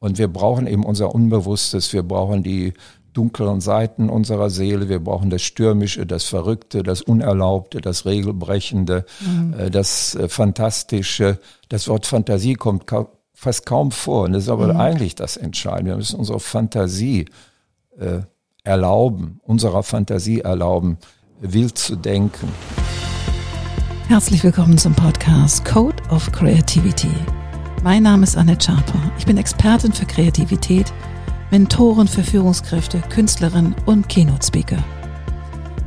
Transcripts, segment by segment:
Und wir brauchen eben unser Unbewusstes, wir brauchen die dunkleren Seiten unserer Seele, wir brauchen das Stürmische, das Verrückte, das Unerlaubte, das Regelbrechende, mhm. äh, das äh, Fantastische. Das Wort Fantasie kommt ka fast kaum vor und das ist aber mhm. eigentlich das Entscheidende. Wir müssen unsere Fantasie äh, erlauben, unserer Fantasie erlauben, wild zu denken. Herzlich willkommen zum Podcast Code of Creativity. Mein Name ist Annette Schaper. Ich bin Expertin für Kreativität, Mentorin für Führungskräfte, Künstlerin und Keynote-Speaker.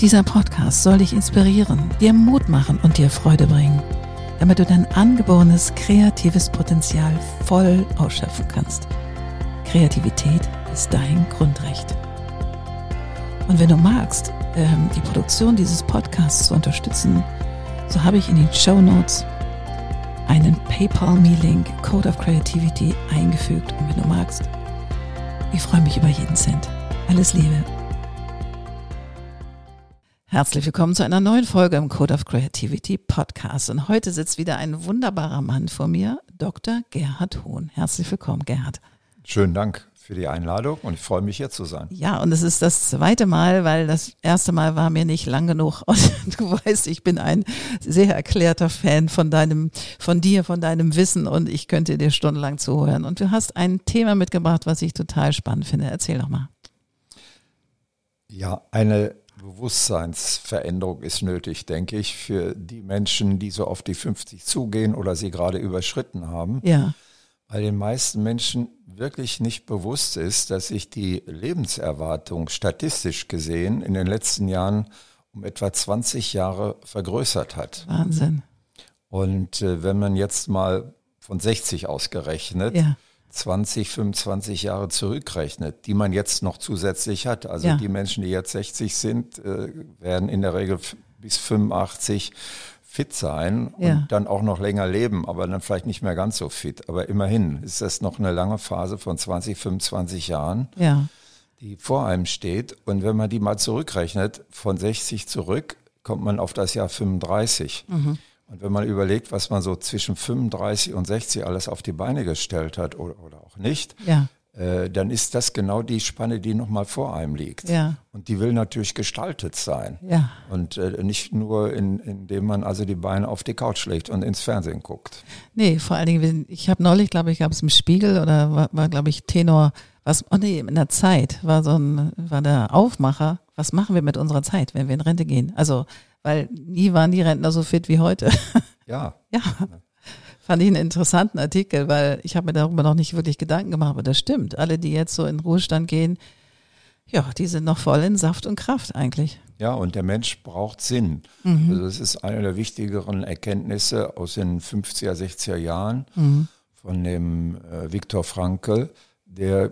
Dieser Podcast soll dich inspirieren, dir Mut machen und dir Freude bringen, damit du dein angeborenes kreatives Potenzial voll ausschöpfen kannst. Kreativität ist dein Grundrecht. Und wenn du magst, ähm, die Produktion dieses Podcasts zu unterstützen, so habe ich in den Show Notes einen PayPal-Me-Link Code of Creativity eingefügt. Und wenn du magst, ich freue mich über jeden Cent. Alles Liebe. Herzlich willkommen zu einer neuen Folge im Code of Creativity Podcast. Und heute sitzt wieder ein wunderbarer Mann vor mir, Dr. Gerhard Hohn. Herzlich willkommen, Gerhard. Schönen Dank für die Einladung und ich freue mich hier zu sein. Ja, und es ist das zweite Mal, weil das erste Mal war mir nicht lang genug und du weißt, ich bin ein sehr erklärter Fan von deinem, von dir, von deinem Wissen und ich könnte dir stundenlang zuhören. Und du hast ein Thema mitgebracht, was ich total spannend finde. Erzähl doch mal. Ja, eine Bewusstseinsveränderung ist nötig, denke ich, für die Menschen, die so auf die 50 zugehen oder sie gerade überschritten haben. Ja weil den meisten Menschen wirklich nicht bewusst ist, dass sich die Lebenserwartung statistisch gesehen in den letzten Jahren um etwa 20 Jahre vergrößert hat. Wahnsinn. Und äh, wenn man jetzt mal von 60 ausgerechnet, ja. 20, 25 Jahre zurückrechnet, die man jetzt noch zusätzlich hat. Also ja. die Menschen, die jetzt 60 sind, äh, werden in der Regel bis 85 fit sein ja. und dann auch noch länger leben, aber dann vielleicht nicht mehr ganz so fit. Aber immerhin ist das noch eine lange Phase von 20, 25 Jahren, ja. die vor einem steht. Und wenn man die mal zurückrechnet, von 60 zurück, kommt man auf das Jahr 35. Mhm. Und wenn man überlegt, was man so zwischen 35 und 60 alles auf die Beine gestellt hat oder, oder auch nicht, ja. Äh, dann ist das genau die Spanne, die nochmal vor einem liegt. Ja. Und die will natürlich gestaltet sein. Ja. Und äh, nicht nur, in, indem man also die Beine auf die Couch legt und ins Fernsehen guckt. Nee, vor allen Dingen, ich habe neulich, glaube ich, gab es im Spiegel oder war, war glaube ich, Tenor, was, oh nee, in der Zeit war so ein, war der Aufmacher, was machen wir mit unserer Zeit, wenn wir in Rente gehen? Also, weil nie waren die Rentner so fit wie heute. Ja. ja. Fand ich einen interessanten Artikel, weil ich habe mir darüber noch nicht wirklich Gedanken gemacht, aber das stimmt. Alle, die jetzt so in Ruhestand gehen, ja, die sind noch voll in Saft und Kraft eigentlich. Ja, und der Mensch braucht Sinn. Mhm. Also das ist eine der wichtigeren Erkenntnisse aus den 50er, 60er Jahren mhm. von dem äh, Viktor Frankl, der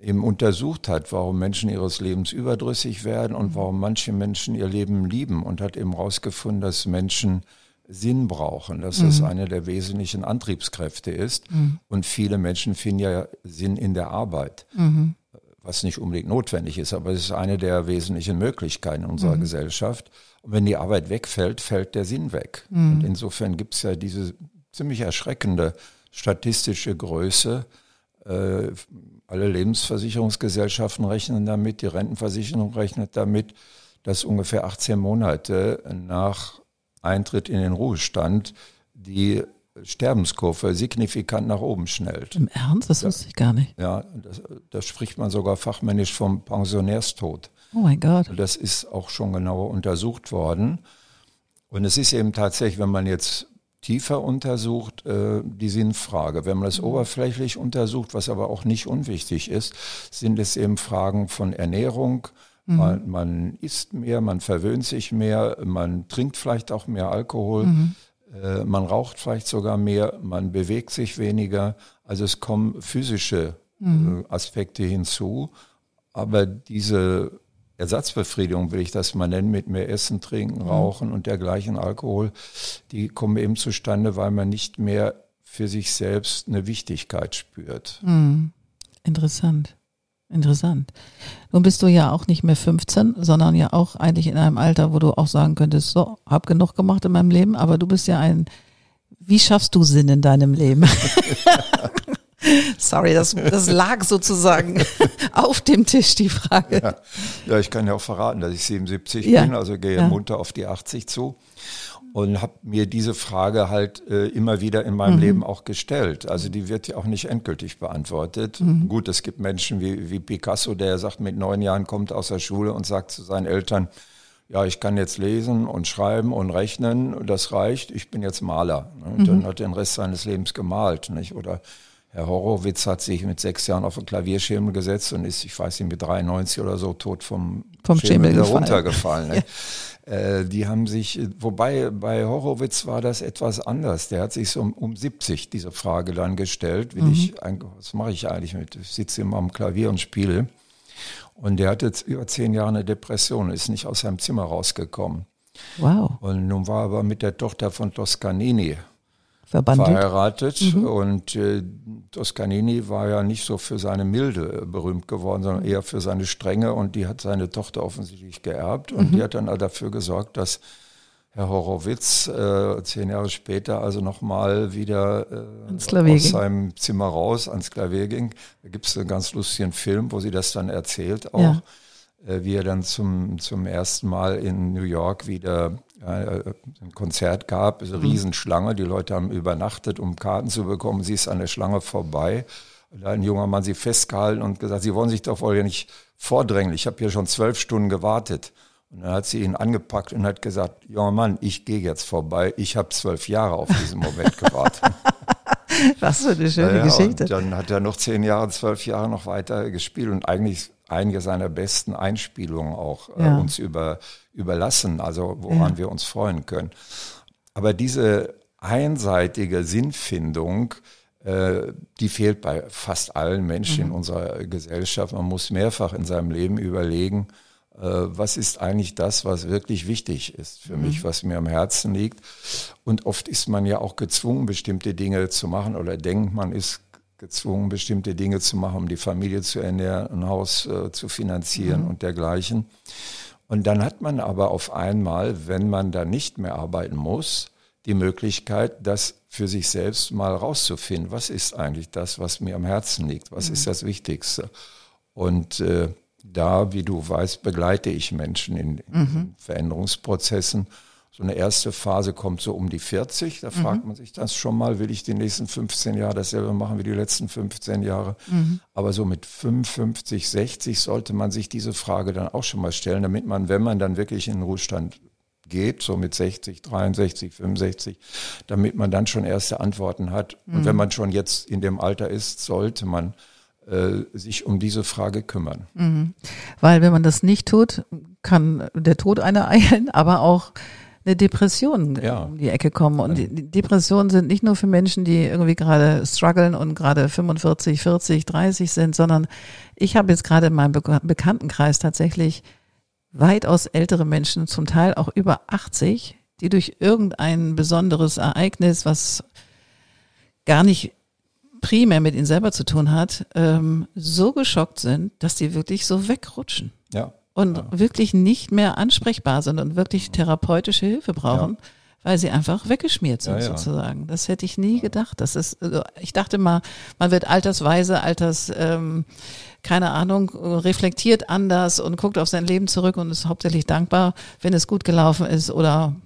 eben untersucht hat, warum Menschen ihres Lebens überdrüssig werden und mhm. warum manche Menschen ihr Leben lieben und hat eben herausgefunden, dass Menschen Sinn brauchen, dass mhm. das eine der wesentlichen Antriebskräfte ist. Mhm. Und viele Menschen finden ja Sinn in der Arbeit, mhm. was nicht unbedingt notwendig ist, aber es ist eine der wesentlichen Möglichkeiten unserer mhm. Gesellschaft. Und wenn die Arbeit wegfällt, fällt der Sinn weg. Mhm. Und insofern gibt es ja diese ziemlich erschreckende statistische Größe. Äh, alle Lebensversicherungsgesellschaften rechnen damit, die Rentenversicherung rechnet damit, dass ungefähr 18 Monate nach Eintritt in den Ruhestand die Sterbenskurve signifikant nach oben schnellt. Im Ernst? Das wusste ich gar nicht. Ja, das, das spricht man sogar fachmännisch vom Pensionärstod. Oh mein Gott. Das ist auch schon genauer untersucht worden. Und es ist eben tatsächlich, wenn man jetzt tiefer untersucht, äh, die Sinnfrage. Wenn man das mhm. oberflächlich untersucht, was aber auch nicht unwichtig ist, sind es eben Fragen von Ernährung, Mhm. Man, man, isst mehr, man verwöhnt sich mehr, man trinkt vielleicht auch mehr Alkohol, mhm. äh, man raucht vielleicht sogar mehr, man bewegt sich weniger. Also es kommen physische mhm. äh, Aspekte hinzu. Aber diese Ersatzbefriedigung, will ich das mal nennen, mit mehr Essen, Trinken, mhm. Rauchen und dergleichen Alkohol, die kommen eben zustande, weil man nicht mehr für sich selbst eine Wichtigkeit spürt. Mhm. Interessant. Interessant. Nun bist du ja auch nicht mehr 15, sondern ja auch eigentlich in einem Alter, wo du auch sagen könntest, so, hab genug gemacht in meinem Leben, aber du bist ja ein, wie schaffst du Sinn in deinem Leben? Sorry, das, das lag sozusagen auf dem Tisch, die Frage. Ja. ja, ich kann ja auch verraten, dass ich 77 Ja. bin, also gehe Ja. munter auf die 80 zu. Und habe mir diese Frage halt äh, immer wieder in meinem Leben auch gestellt. Also die wird ja auch nicht endgültig beantwortet. Gut, es gibt Menschen wie, wie Picasso, der sagt, mit neun Jahren kommt aus der Schule und sagt zu seinen Eltern, ja, ich kann jetzt lesen und schreiben und rechnen, das reicht, ich bin jetzt Maler. ne? Und dann hat er den Rest seines Lebens gemalt. Nicht? Oder Herr Horowitz hat sich mit sechs Jahren auf den Klavierschemel gesetzt und ist, ich weiß nicht, mit 93 oder so tot vom, Vom Schemel runtergefallen. Ne? Äh, die haben sich, wobei bei Horowitz war das etwas anders. Der hat sich so um, um 70 diese Frage dann gestellt, will ich, eigentlich- was mache ich eigentlich mit? Ich sitze immer am Klavier und spiele. Und der hatte jetzt über zehn Jahre eine Depression, ist nicht aus seinem Zimmer rausgekommen. Wow, Und nun war er aber mit der Tochter von Toscanini verbandelt. verheiratet. Und äh, Toscanini war ja nicht so für seine Milde äh, berühmt geworden, sondern eher für seine Strenge. Und die hat seine Tochter offensichtlich geerbt. Und die hat dann dafür gesorgt, dass Herr Horowitz äh, zehn Jahre später also nochmal wieder äh, aus seinem Zimmer raus ans Klavier ging. Da gibt es einen ganz lustigen Film, wo sie das dann erzählt auch. Ja. Äh, wie er dann zum, zum ersten Mal in New York wieder äh, ein Konzert gab. Eine Riesenschlange. Die Leute haben übernachtet, um Karten zu bekommen. Sie ist an der Schlange vorbei. Da hat ein junger Mann sie festgehalten und gesagt, Sie wollen sich doch wohl ja nicht vordrängen. Ich habe hier schon zwölf Stunden gewartet. Und dann hat sie ihn angepackt und hat gesagt, junger Mann, ich gehe jetzt vorbei. Ich habe zwölf Jahre auf diesen Moment gewartet. Was für eine schöne Ja, Geschichte. Dann hat er noch zehn Jahre, zwölf Jahre noch weiter gespielt und eigentlich einige seiner besten Einspielungen auch äh, Ja. uns über, überlassen, also woran Ja. wir uns freuen können. Aber diese einseitige Sinnfindung, äh, die fehlt bei fast allen Menschen in unserer Gesellschaft. Man muss mehrfach in seinem Leben überlegen, äh, was ist eigentlich das, was wirklich wichtig ist für mich, was mir am Herzen liegt. Und oft ist man ja auch gezwungen, bestimmte Dinge zu machen oder denkt, man ist gezwungen, bestimmte Dinge zu machen, um die Familie zu ernähren, ein Haus äh, zu finanzieren und dergleichen. Und dann hat man aber auf einmal, wenn man da nicht mehr arbeiten muss, die Möglichkeit, das für sich selbst mal rauszufinden. Was ist eigentlich das, was mir am Herzen liegt? Was ist das Wichtigste? Und äh, da, wie du weißt, begleite ich Menschen in, in Veränderungsprozessen. So eine erste Phase kommt so um die 40. Da fragt man sich das schon mal, will ich die nächsten 15 Jahre dasselbe machen wie die letzten 15 Jahre? Aber so mit 55, 60 sollte man sich diese Frage dann auch schon mal stellen, damit man, wenn man dann wirklich in den Ruhestand geht, so mit 60, 63, 65, damit man dann schon erste Antworten hat. Und wenn man schon jetzt in dem Alter ist, sollte man sich um diese Frage kümmern. Weil wenn man das nicht tut, kann der Tod eine eilen, aber auch eine Depression Ja. um die Ecke kommen. Und Depressionen sind nicht nur für Menschen, die irgendwie gerade strugglen und gerade 45, 40, 30 sind, sondern ich habe jetzt gerade in meinem Be Bekanntenkreis tatsächlich weitaus ältere Menschen, zum Teil auch über 80, die durch irgendein besonderes Ereignis, was gar nicht primär mit ihnen selber zu tun hat, ähm, so geschockt sind, dass die wirklich so wegrutschen Ja. und wirklich nicht mehr ansprechbar sind und wirklich therapeutische Hilfe brauchen, weil sie einfach weggeschmiert sind Ja, ja. sozusagen. Das hätte ich nie gedacht. Das ist, also ich dachte mal, man wird altersweise, alters, ähm, keine Ahnung, reflektiert anders und guckt auf sein Leben zurück und ist hauptsächlich dankbar, wenn es gut gelaufen ist oder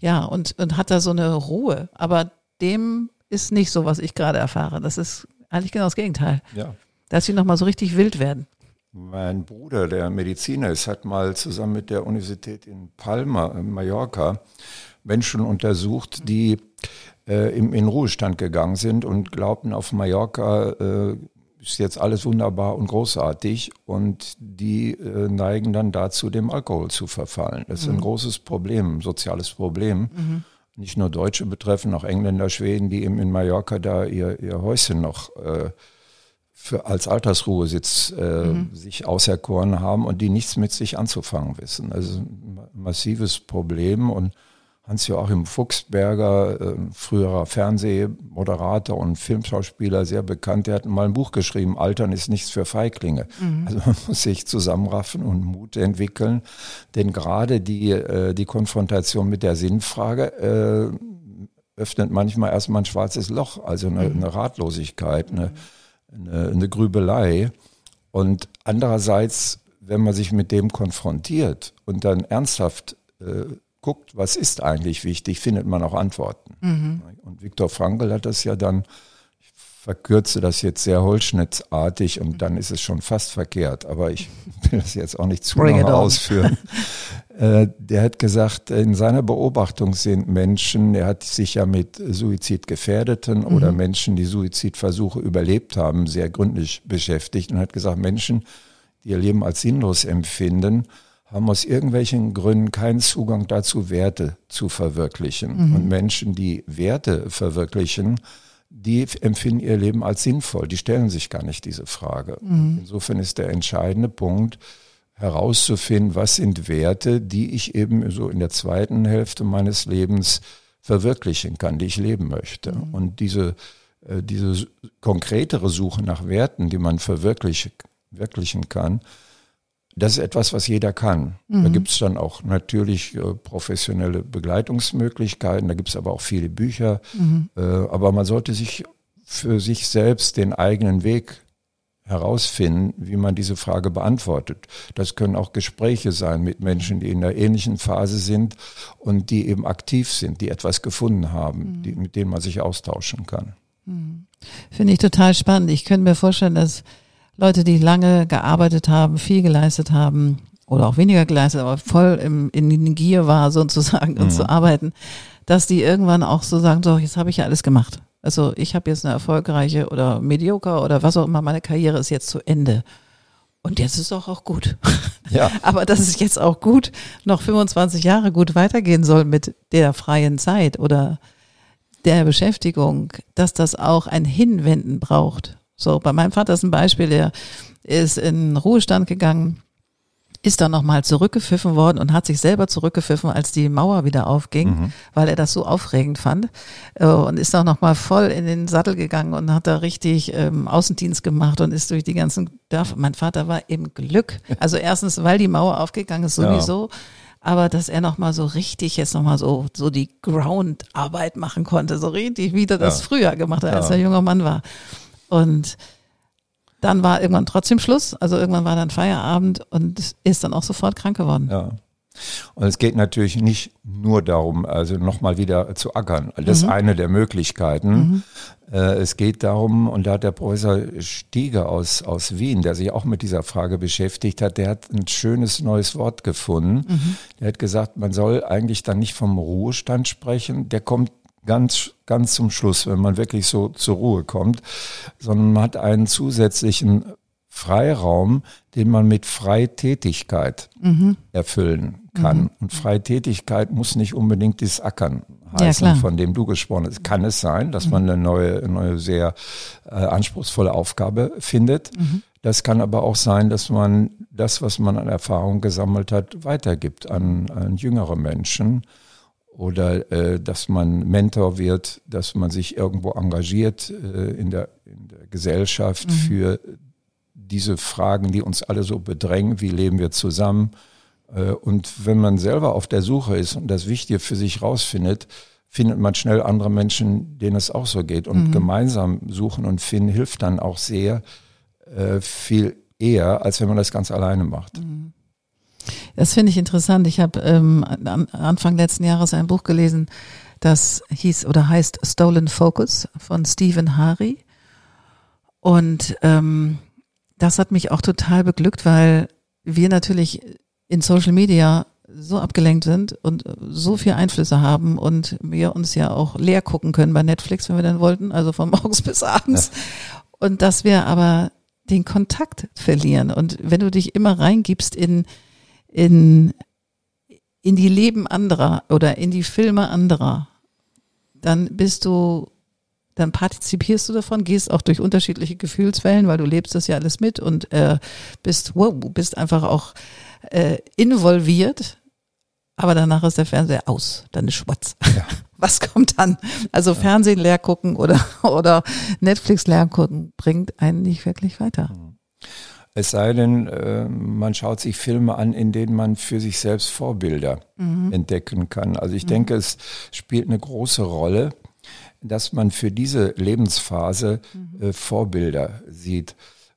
ja und und hat da so eine Ruhe. Aber dem ist nicht so, was ich gerade erfahre. Das ist eigentlich genau das Gegenteil. ja. Dass sie nochmal so richtig wild werden. Mein Bruder, der Mediziner ist, hat mal zusammen mit der Universität in Palma, in Mallorca, Menschen untersucht, die äh, im, in Ruhestand gegangen sind und glaubten, auf Mallorca äh, ist jetzt alles wunderbar und großartig und die äh, neigen dann dazu, dem Alkohol zu verfallen. Das ist ein großes Problem, ein soziales Problem. Nicht nur Deutsche betreffen, auch Engländer, Schweden, die eben in Mallorca da ihr, ihr Häuschen noch äh, für, als Altersruhesitz äh, sich auserkoren haben und die nichts mit sich anzufangen wissen. Also ein ma- massives Problem und Hans-Joachim Fuchsberger, äh, früherer Fernsehmoderator und Filmschauspieler, sehr bekannt, der hat mal ein Buch geschrieben, Altern ist nichts für Feiglinge. Also man muss sich zusammenraffen und Mut entwickeln, denn gerade die, äh, die Konfrontation mit der Sinnfrage äh, öffnet manchmal erstmal ein schwarzes Loch, also eine, eine Ratlosigkeit, eine, eine, eine Grübelei. Und andererseits, wenn man sich mit dem konfrontiert und dann ernsthaft guckt, was ist eigentlich wichtig, findet man auch Antworten. Mhm. Und Viktor Frankl hat das ja dann, ich verkürze das jetzt sehr holzschnittartig und dann ist es schon fast verkehrt, aber ich will das jetzt auch nicht zu lange ausführen. Äh, der hat gesagt, in seiner Beobachtung sind Menschen, er hat sich ja mit Suizidgefährdeten mhm. oder Menschen, die Suizidversuche überlebt haben, sehr gründlich beschäftigt und hat gesagt, Menschen, die ihr Leben als sinnlos empfinden, haben aus irgendwelchen Gründen keinen Zugang dazu, Werte zu verwirklichen. Mhm. Und Menschen, die Werte verwirklichen, die empfinden ihr Leben als sinnvoll. Die stellen sich gar nicht diese Frage. Mhm. Insofern ist der entscheidende Punkt, herauszufinden, was sind Werte, die ich eben so in der zweiten Hälfte meines Lebens verwirklichen kann, die ich leben möchte. Mhm. Und diese, äh, diese konkretere Suche nach Werten, die man verwirklichen kann, das ist etwas, was jeder kann. Mhm. Da gibt es dann auch natürlich äh, professionelle Begleitungsmöglichkeiten, da gibt es aber auch viele Bücher. Mhm. Äh, aber man sollte sich für sich selbst den eigenen Weg herausfinden, wie man diese Frage beantwortet. Das können auch Gespräche sein mit Menschen, die in einer ähnlichen Phase sind und die eben aktiv sind, die etwas gefunden haben, mhm. die, mit denen man sich austauschen kann. Mhm. Finde ich total spannend. Ich könnte mir vorstellen, dass Leute, die lange gearbeitet haben, viel geleistet haben oder auch weniger geleistet, aber voll im, in den Gier war sozusagen und mhm. zu arbeiten, dass die irgendwann auch so sagen, so, jetzt habe ich ja alles gemacht. Also ich habe jetzt eine erfolgreiche oder mediocre oder was auch immer, meine Karriere ist jetzt zu Ende. Und jetzt ist auch auch gut. Ja. Aber dass es jetzt auch gut noch 25 Jahre gut weitergehen soll mit der freien Zeit oder der Beschäftigung, dass das auch ein Hinwenden braucht. So, bei meinem Vater ist ein Beispiel, der ist in Ruhestand gegangen ist dann nochmal zurückgepfiffen worden und hat sich selber zurückgepfiffen, als die Mauer wieder aufging, mhm. weil er das so aufregend fand äh, und ist dann nochmal voll in den Sattel gegangen und hat da richtig ähm, Außendienst gemacht und ist durch die ganzen Dörfer. Mein Vater war im Glück. Also erstens, weil die Mauer aufgegangen ist sowieso. Ja. Aber dass er nochmal so richtig jetzt nochmal so, so die Groundarbeit machen konnte, so richtig, wie er das ja. früher gemacht hat, als ja. er junger Mann war. Und dann war irgendwann trotzdem Schluss, also irgendwann war dann Feierabend und ist dann auch sofort krank geworden. Ja. Und es geht natürlich nicht nur darum, also nochmal wieder zu ackern. Das ist mhm. eine der Möglichkeiten. Mhm. Äh, es geht darum, und da hat der Professor Stieger aus, aus Wien, der sich auch mit dieser Frage beschäftigt hat, der hat ein schönes neues Wort gefunden. Mhm. Der hat gesagt, man soll eigentlich dann nicht vom Ruhestand sprechen. Der kommt ganz, ganz zum Schluss, wenn man wirklich so zur Ruhe kommt, sondern man hat einen zusätzlichen Freiraum, den man mit Freitätigkeit mhm. erfüllen kann. Mhm. Und Freitätigkeit muss nicht unbedingt das Ackern heißen, ja, von dem du gesprochen hast. Kann es sein, dass man eine neue, neue sehr äh, anspruchsvolle Aufgabe findet. Mhm. Das kann aber auch sein, dass man das, was man an Erfahrung gesammelt hat, weitergibt an, an jüngere Menschen oder äh, dass man Mentor wird, dass man sich irgendwo engagiert äh, in, der, in der Gesellschaft mhm. für diese Fragen, die uns alle so bedrängen, wie leben wir zusammen. Äh, und wenn man selber auf der Suche ist und das Wichtige für sich rausfindet, findet man schnell andere Menschen, denen es auch so geht. Und mhm. gemeinsam suchen und finden hilft dann auch sehr äh, viel eher, als wenn man das ganz alleine macht. Mhm. Das finde ich interessant. Ich habe ähm, Anfang letzten Jahres ein Buch gelesen, das hieß oder heißt Stolen Focus von Stephen Hari. Und ähm, das hat mich auch total beglückt, weil wir natürlich in Social Media so abgelenkt sind und so viel Einflüsse haben und wir uns ja auch leer gucken können bei Netflix, wenn wir dann wollten, also von morgens bis abends. Ja. Und dass wir aber den Kontakt verlieren. Und wenn du dich immer reingibst in in, in die Leben anderer oder in die Filme anderer, dann bist du, dann partizipierst du davon, gehst auch durch unterschiedliche Gefühlswellen, weil du lebst das ja alles mit und äh, bist, wow, bist einfach auch äh, involviert. Aber danach ist der Fernseher aus, dann ist schwarz. Ja. Was kommt dann? Also. Fernsehen leer gucken oder, oder Netflix leer gucken bringt einen nicht wirklich weiter. Mhm. Es sei denn, äh, man schaut sich Filme an, in denen man für sich selbst Vorbilder mhm. entdecken kann. Also ich mhm. denke, es spielt eine große Rolle, dass man für diese Lebensphase äh, Vorbilder sieht.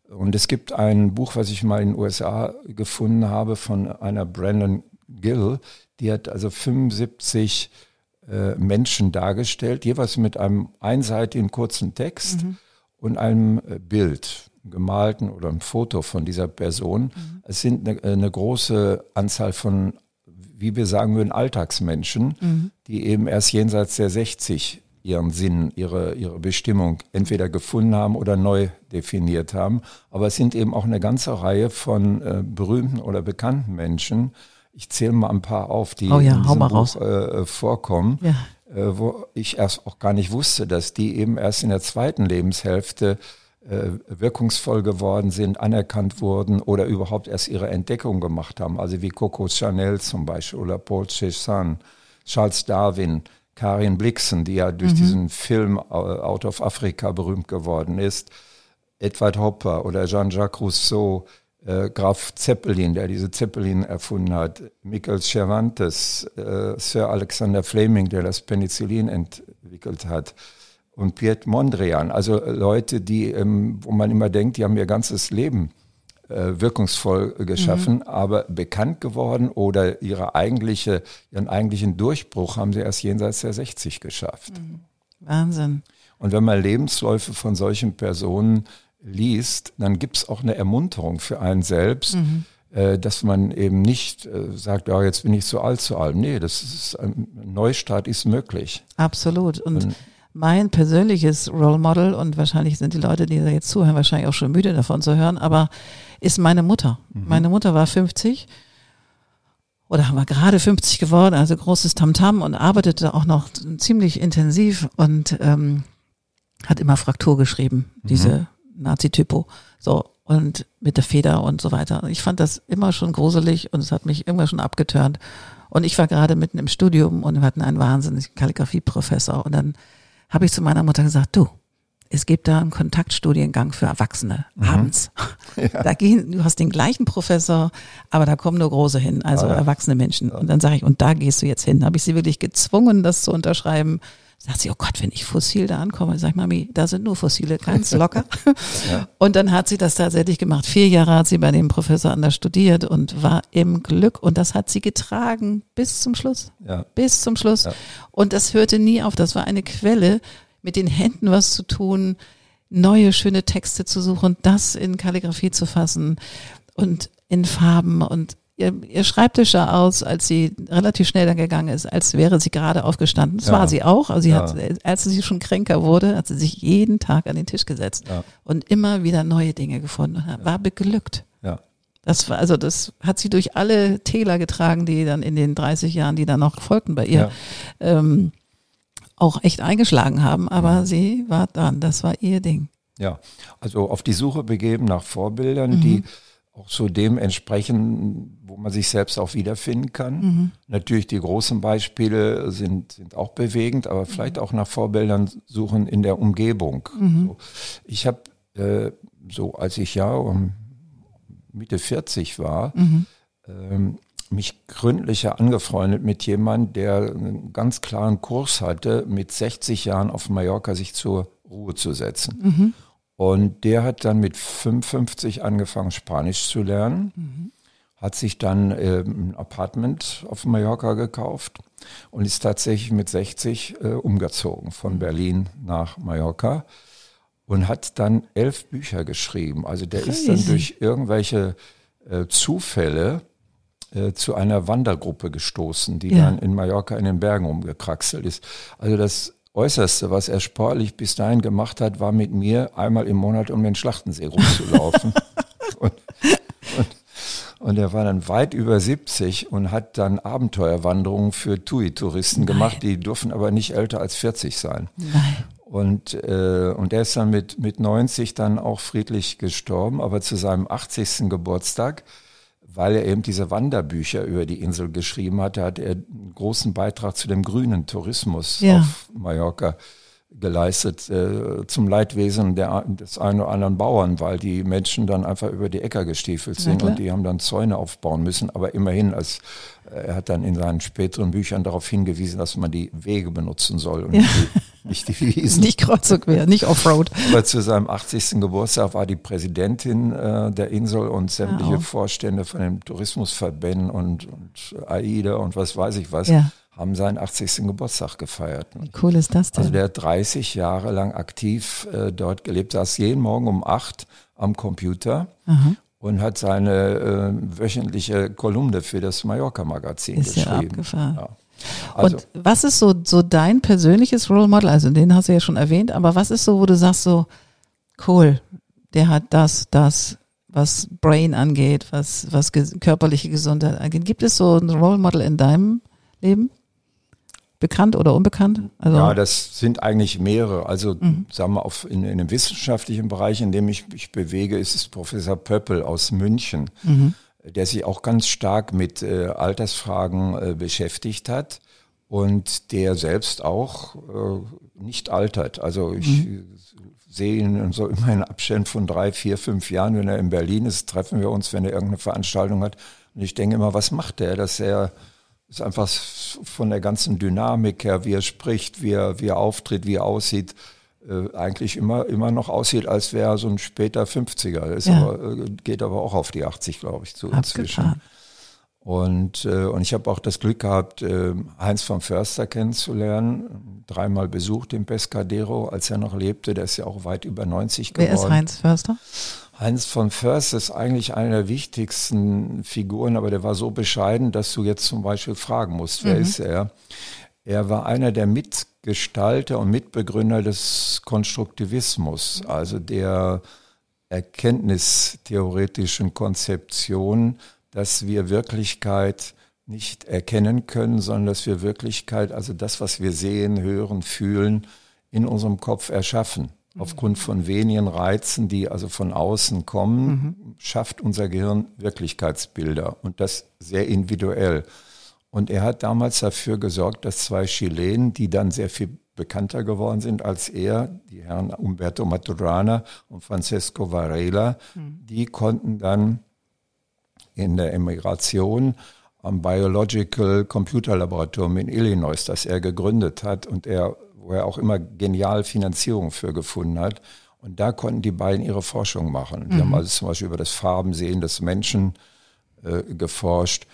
Und es gibt ein Buch, was ich mal in den USA gefunden habe von einer Brandon Gill, die hat also 75 äh, Menschen dargestellt, jeweils mit einem einseitigen kurzen Text mhm. und einem äh, Bild, gemalten oder ein Foto von dieser Person. Mhm. Es sind eine, eine, große Anzahl von, wie wir sagen würden, Alltagsmenschen, mhm. die eben erst jenseits der 60 ihren Sinn, ihre, ihre Bestimmung entweder gefunden haben oder neu definiert haben. Aber es sind eben auch eine ganze Reihe von äh, berühmten oder bekannten Menschen, ich zähle mal ein paar auf, die oh ja, in diesem Buch äh, vorkommen, ja. äh, wo ich erst auch gar nicht wusste, dass die eben erst in der zweiten Lebenshälfte äh, wirkungsvoll geworden sind, anerkannt wurden oder überhaupt erst ihre Entdeckung gemacht haben. Also wie Coco Chanel zum Beispiel oder Paul Cézanne, Charles Darwin, Karin Blixen, die ja durch mhm. diesen Film äh, Out of Africa berühmt geworden ist, Edward Hopper oder Jean-Jacques Rousseau, äh, Graf Zeppelin, der diese Zeppelin erfunden hat, Michael Cervantes, äh, Sir Alexander Fleming, der das Penicillin entwickelt hat, und Piet Mondrian, also Leute, die, ähm, wo man immer denkt, die haben ihr ganzes Leben äh, wirkungsvoll geschaffen, mhm. aber bekannt geworden oder ihre eigentliche, ihren eigentlichen Durchbruch haben sie erst jenseits der 60 geschafft. Mhm. Wahnsinn. Und wenn man Lebensläufe von solchen Personen liest, dann gibt es auch eine Ermunterung für einen selbst, mhm. äh, dass man eben nicht äh, sagt, ja, jetzt bin ich zu alt zu alt. Nee, das ist ein Neustart ist möglich. Absolut. Und, und mein persönliches Role Model, und wahrscheinlich sind die Leute, die da jetzt zuhören, wahrscheinlich auch schon müde davon zu hören, aber ist meine Mutter. Mhm. Meine Mutter war 50 oder war gerade 50 geworden, also großes Tamtam -Tam und arbeitete auch noch ziemlich intensiv und ähm, hat immer Fraktur geschrieben, mhm. diese Nazi-Typo. So, und mit der Feder und so weiter. Ich fand das immer schon gruselig und es hat mich immer schon abgeturnt. Und ich war gerade mitten im Studium und wir hatten einen wahnsinnigen Kalligrafie-Professor. Und dann habe ich zu meiner Mutter gesagt, du, es gibt da einen Kontaktstudiengang für Erwachsene mhm. abends. Ja. Da gehen, du hast den gleichen Professor, aber da kommen nur große hin, also ah, ja. erwachsene Menschen. Ja. Und dann sage ich, und da gehst du jetzt hin. Habe ich sie wirklich gezwungen, das zu unterschreiben. Sagt sie, oh Gott, wenn ich fossil da ankomme, sag ich, Mami, da sind nur Fossile, ganz locker. ja. Und dann hat sie das tatsächlich gemacht. Vier Jahre hat sie bei dem Professor anders studiert und war im Glück. Und das hat sie getragen bis zum Schluss. Ja. Bis zum Schluss. Ja. Und das hörte nie auf. Das war eine Quelle, mit den Händen was zu tun, neue schöne Texte zu suchen, das in Kalligrafie zu fassen und in Farben und ihr, ihr Schreibtisch sah aus, als sie relativ schnell dann gegangen ist, als wäre sie gerade aufgestanden. Das ja. war sie auch. Also sie ja. hat, als sie schon kränker wurde, hat sie sich jeden Tag an den Tisch gesetzt ja. und immer wieder neue Dinge gefunden. War beglückt. Ja. Das war, also das hat sie durch alle Täler getragen, die dann in den 30 Jahren, die dann noch folgten bei ihr, ähm, auch echt eingeschlagen haben. Aber sie war dran. Das war ihr Ding. Ja, also auf die Suche begeben nach Vorbildern, mhm. die auch so dem entsprechen, wo man sich selbst auch wiederfinden kann. Mhm. Natürlich die großen Beispiele sind, sind auch bewegend, aber vielleicht mhm. auch nach Vorbildern suchen in der Umgebung. Mhm. So. Ich habe äh, so, als ich ja um Mitte 40 war, mhm. ähm, mich gründlicher angefreundet mit jemandem, der einen ganz klaren Kurs hatte, mit 60 Jahren auf Mallorca sich zur Ruhe zu setzen. Und der hat dann mit 55 angefangen, Spanisch zu lernen, mhm. hat sich dann äh, ein Apartment auf Mallorca gekauft und ist tatsächlich mit 60 äh, umgezogen von mhm. Berlin nach Mallorca und hat dann elf Bücher geschrieben. Also der Crazy. ist dann durch irgendwelche äh, Zufälle äh, zu einer Wandergruppe gestoßen, die ja. dann in Mallorca in den Bergen umgekraxelt ist. Also das Äußerste, was er sportlich bis dahin gemacht hat, war mit mir einmal im Monat um den Schlachtensee rumzulaufen. und, und, und, er war dann weit über 70 und hat dann Abenteuerwanderungen für TUI-Touristen gemacht, die dürfen aber nicht älter als 40 sein. Nein. Und, äh, und er ist dann mit, mit 90 dann auch friedlich gestorben, aber zu seinem 80. Geburtstag weil er eben diese Wanderbücher über die Insel geschrieben hatte, hat er einen großen Beitrag zu dem grünen Tourismus ja. auf Mallorca geleistet äh, zum Leidwesen der, des einen oder anderen Bauern, weil die Menschen dann einfach über die Äcker gestiefelt sind und die haben dann Zäune aufbauen müssen. Aber immerhin, als er hat dann in seinen späteren Büchern darauf hingewiesen, dass man die Wege benutzen soll und ja. nicht, die, Wiesen. Nicht kreuz und quer, nicht Offroad. Aber zu seinem 80. Geburtstag war die Präsidentin äh, der Insel und sämtliche ja, Vorstände von den Tourismusverbänden und, und AIDA und was weiß ich was. Ja haben seinen 80. Geburtstag gefeiert. Wie cool ist das denn? Also der hat 30 Jahre lang aktiv äh, dort gelebt, saß jeden Morgen um 8 am Computer Aha und hat seine äh, wöchentliche Kolumne für das Mallorca-Magazin geschrieben. Ja abgefahren. Ja. Also, und was ist so, so dein persönliches Role Model? Also den hast du ja schon erwähnt, aber was ist so, wo du sagst so, cool, der hat das, das, was Brain angeht, was, was körperliche Gesundheit angeht. Gibt es so ein Role Model in deinem Leben? Bekannt oder unbekannt? Also ja, das sind eigentlich mehrere. Also mhm. sagen wir auf, in, in dem wissenschaftlichen Bereich, in dem ich mich bewege, ist es Professor Pöppel aus München, mhm. der sich auch ganz stark mit äh, Altersfragen äh, beschäftigt hat und der selbst auch äh, nicht altert. Also ich mhm. sehe ihn so immer in Abständen von drei, vier, fünf Jahren, wenn er in Berlin ist, treffen wir uns, wenn er irgendeine Veranstaltung hat. Und ich denke immer, was macht der, dass er ist einfach von der ganzen Dynamik her, wie er spricht, wie er, wie er auftritt, wie er aussieht, äh, eigentlich immer, immer noch aussieht, als wäre er so ein später 50er. Ist ja. aber, äh, geht aber auch auf die 80, glaube ich, zu inzwischen. Und, äh, und ich habe auch das Glück gehabt, äh, Heinz von Förster kennenzulernen. Dreimal besucht im Pescadero, als er noch lebte. Der ist ja auch weit über 90 geworden. Wer ist Heinz Förster? Heinz von Först ist eigentlich eine der wichtigsten Figuren, aber der war so bescheiden, dass du jetzt zum Beispiel fragen musst, wer mhm. ist er? Er war einer der Mitgestalter und Mitbegründer des Konstruktivismus, also der erkenntnistheoretischen Konzeption, dass wir Wirklichkeit nicht erkennen können, sondern dass wir Wirklichkeit, also das, was wir sehen, hören, fühlen, in unserem Kopf erschaffen aufgrund von wenigen Reizen, die also von außen kommen, mhm. schafft unser Gehirn Wirklichkeitsbilder und das sehr individuell. Und er hat damals dafür gesorgt, dass zwei Chilenen, die dann sehr viel bekannter geworden sind als er, die Herren Umberto Maturana und Francesco Varela, mhm. die konnten dann in der Emigration am Biological Computer Laboratorium in Illinois, das er gegründet hat und er wo er auch immer genial Finanzierung für gefunden hat. Und da konnten die beiden ihre Forschung machen. Die mhm. haben also zum Beispiel über das Farbensehen des Menschen äh, geforscht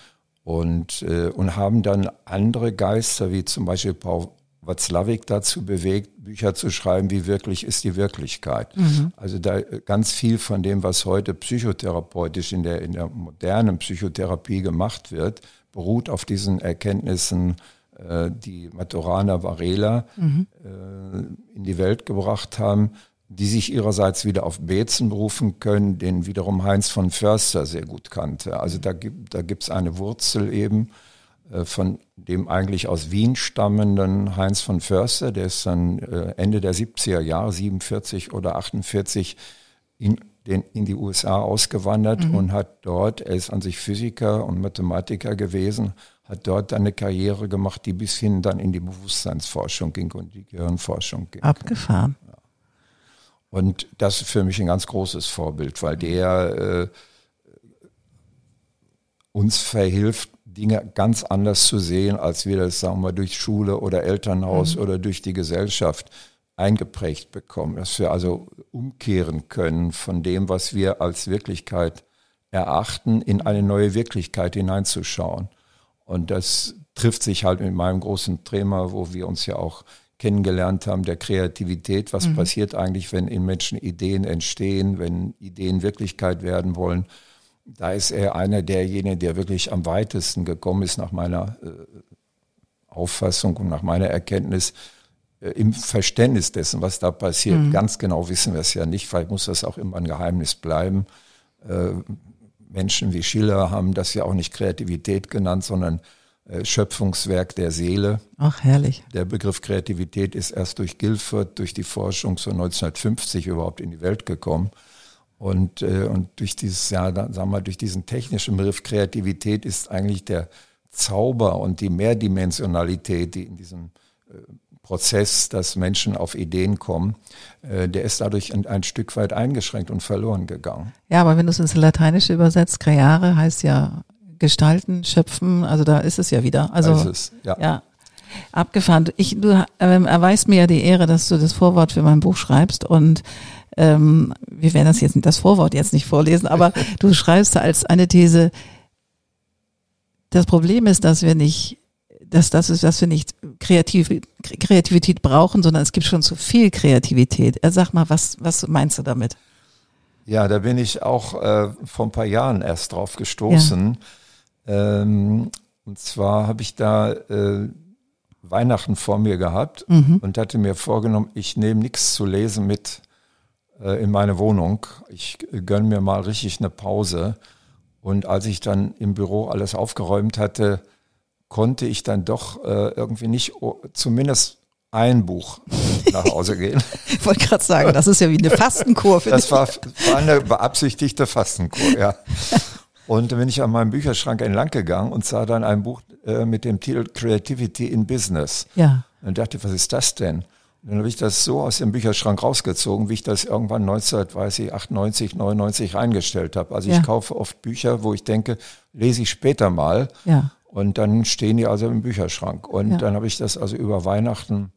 und, äh, und haben dann andere Geister, wie zum Beispiel Paul Watzlawick dazu bewegt, Bücher zu schreiben, wie wirklich ist die Wirklichkeit. Mhm. Also da äh, ganz viel von dem, was heute psychotherapeutisch in der, in der modernen Psychotherapie gemacht wird, beruht auf diesen Erkenntnissen äh, die Maturana Varela mhm. äh, in die Welt gebracht haben, die sich ihrerseits wieder auf Bezen berufen können, den wiederum Heinz von Förster sehr gut kannte. Also da gibt da gibt's eine Wurzel eben äh, von dem eigentlich aus Wien stammenden Heinz von Förster, der ist dann äh, Ende der 70er Jahre, 47 oder 48, in, den, in die USA ausgewandert mhm. und hat dort, er ist an sich Physiker und Mathematiker gewesen, hat dort eine Karriere gemacht, die bis hin dann in die Bewusstseinsforschung ging und die Gehirnforschung ging. Abgefahren. Ja. Und das ist für mich ein ganz großes Vorbild, weil der äh, uns verhilft, Dinge ganz anders zu sehen, als wir das, sagen wir, durch Schule oder Elternhaus mhm. oder durch die Gesellschaft eingeprägt bekommen. Dass wir also umkehren können von dem, was wir als Wirklichkeit erachten, in eine neue Wirklichkeit hineinzuschauen. Und das trifft sich halt mit meinem großen Thema, wo wir uns ja auch kennengelernt haben, der Kreativität. Was mhm. passiert eigentlich, wenn in Menschen Ideen entstehen, wenn Ideen Wirklichkeit werden wollen? Da ist er einer derjenigen, der wirklich am weitesten gekommen ist nach meiner äh, Auffassung und nach meiner Erkenntnis im Verständnis dessen, was da passiert. Mhm. Ganz genau wissen wir es ja nicht, vielleicht muss das auch immer ein Geheimnis bleiben. Äh, Menschen wie Schiller haben das ja auch nicht Kreativität genannt, sondern äh, Schöpfungswerk der Seele. Ach, herrlich. Der Begriff Kreativität ist erst durch Guilford, durch die Forschung so 1950 überhaupt in die Welt gekommen. Und, äh, und durch dieses, ja, sagen wir, durch diesen technischen Begriff Kreativität ist eigentlich der Zauber und die Mehrdimensionalität, die in diesem äh, Prozess, dass Menschen auf Ideen kommen, äh, der ist dadurch ein, ein, Stück weit eingeschränkt und verloren gegangen. Ja, aber wenn du es ins Lateinische übersetzt, creare heißt ja gestalten, schöpfen, also da ist es ja wieder. Also es, ja. ja. Abgefahren. Ich, du ähm, erweist mir ja die Ehre, dass du das Vorwort für mein Buch schreibst und ähm, wir werden das jetzt das Vorwort jetzt nicht vorlesen, aber du schreibst als eine These, das Problem ist, dass wir nicht dass das ist, dass wir nicht Kreativ Kreativität brauchen, sondern es gibt schon zu viel Kreativität. Sag mal, was, was meinst du damit? Ja, da bin ich auch äh, vor ein paar Jahren erst drauf gestoßen. Ja. Ähm, und zwar habe ich da äh, Weihnachten vor mir gehabt mhm. und hatte mir vorgenommen, ich nehme nichts zu lesen mit äh, in meine Wohnung. Ich gönne mir mal richtig eine Pause. Und als ich dann im Büro alles aufgeräumt hatte, konnte ich dann doch äh, irgendwie nicht zumindest ein Buch nach Hause gehen. ich wollte gerade sagen, das ist ja wie eine Fastenkur. Das war, war eine beabsichtigte Fastenkur, ja. Und dann bin ich an meinem Bücherschrank entlang gegangen und sah dann ein Buch äh, mit dem Titel Creativity in Business. Ja. Und dachte, was ist das denn? Dann habe ich das so aus dem Bücherschrank rausgezogen, wie ich das irgendwann 1998, 99 eingestellt habe. Also ja. ich kaufe oft Bücher, wo ich denke, lese ich später mal. Ja. Und dann stehen die also im Bücherschrank. Und ja. dann habe ich das also über Weihnachten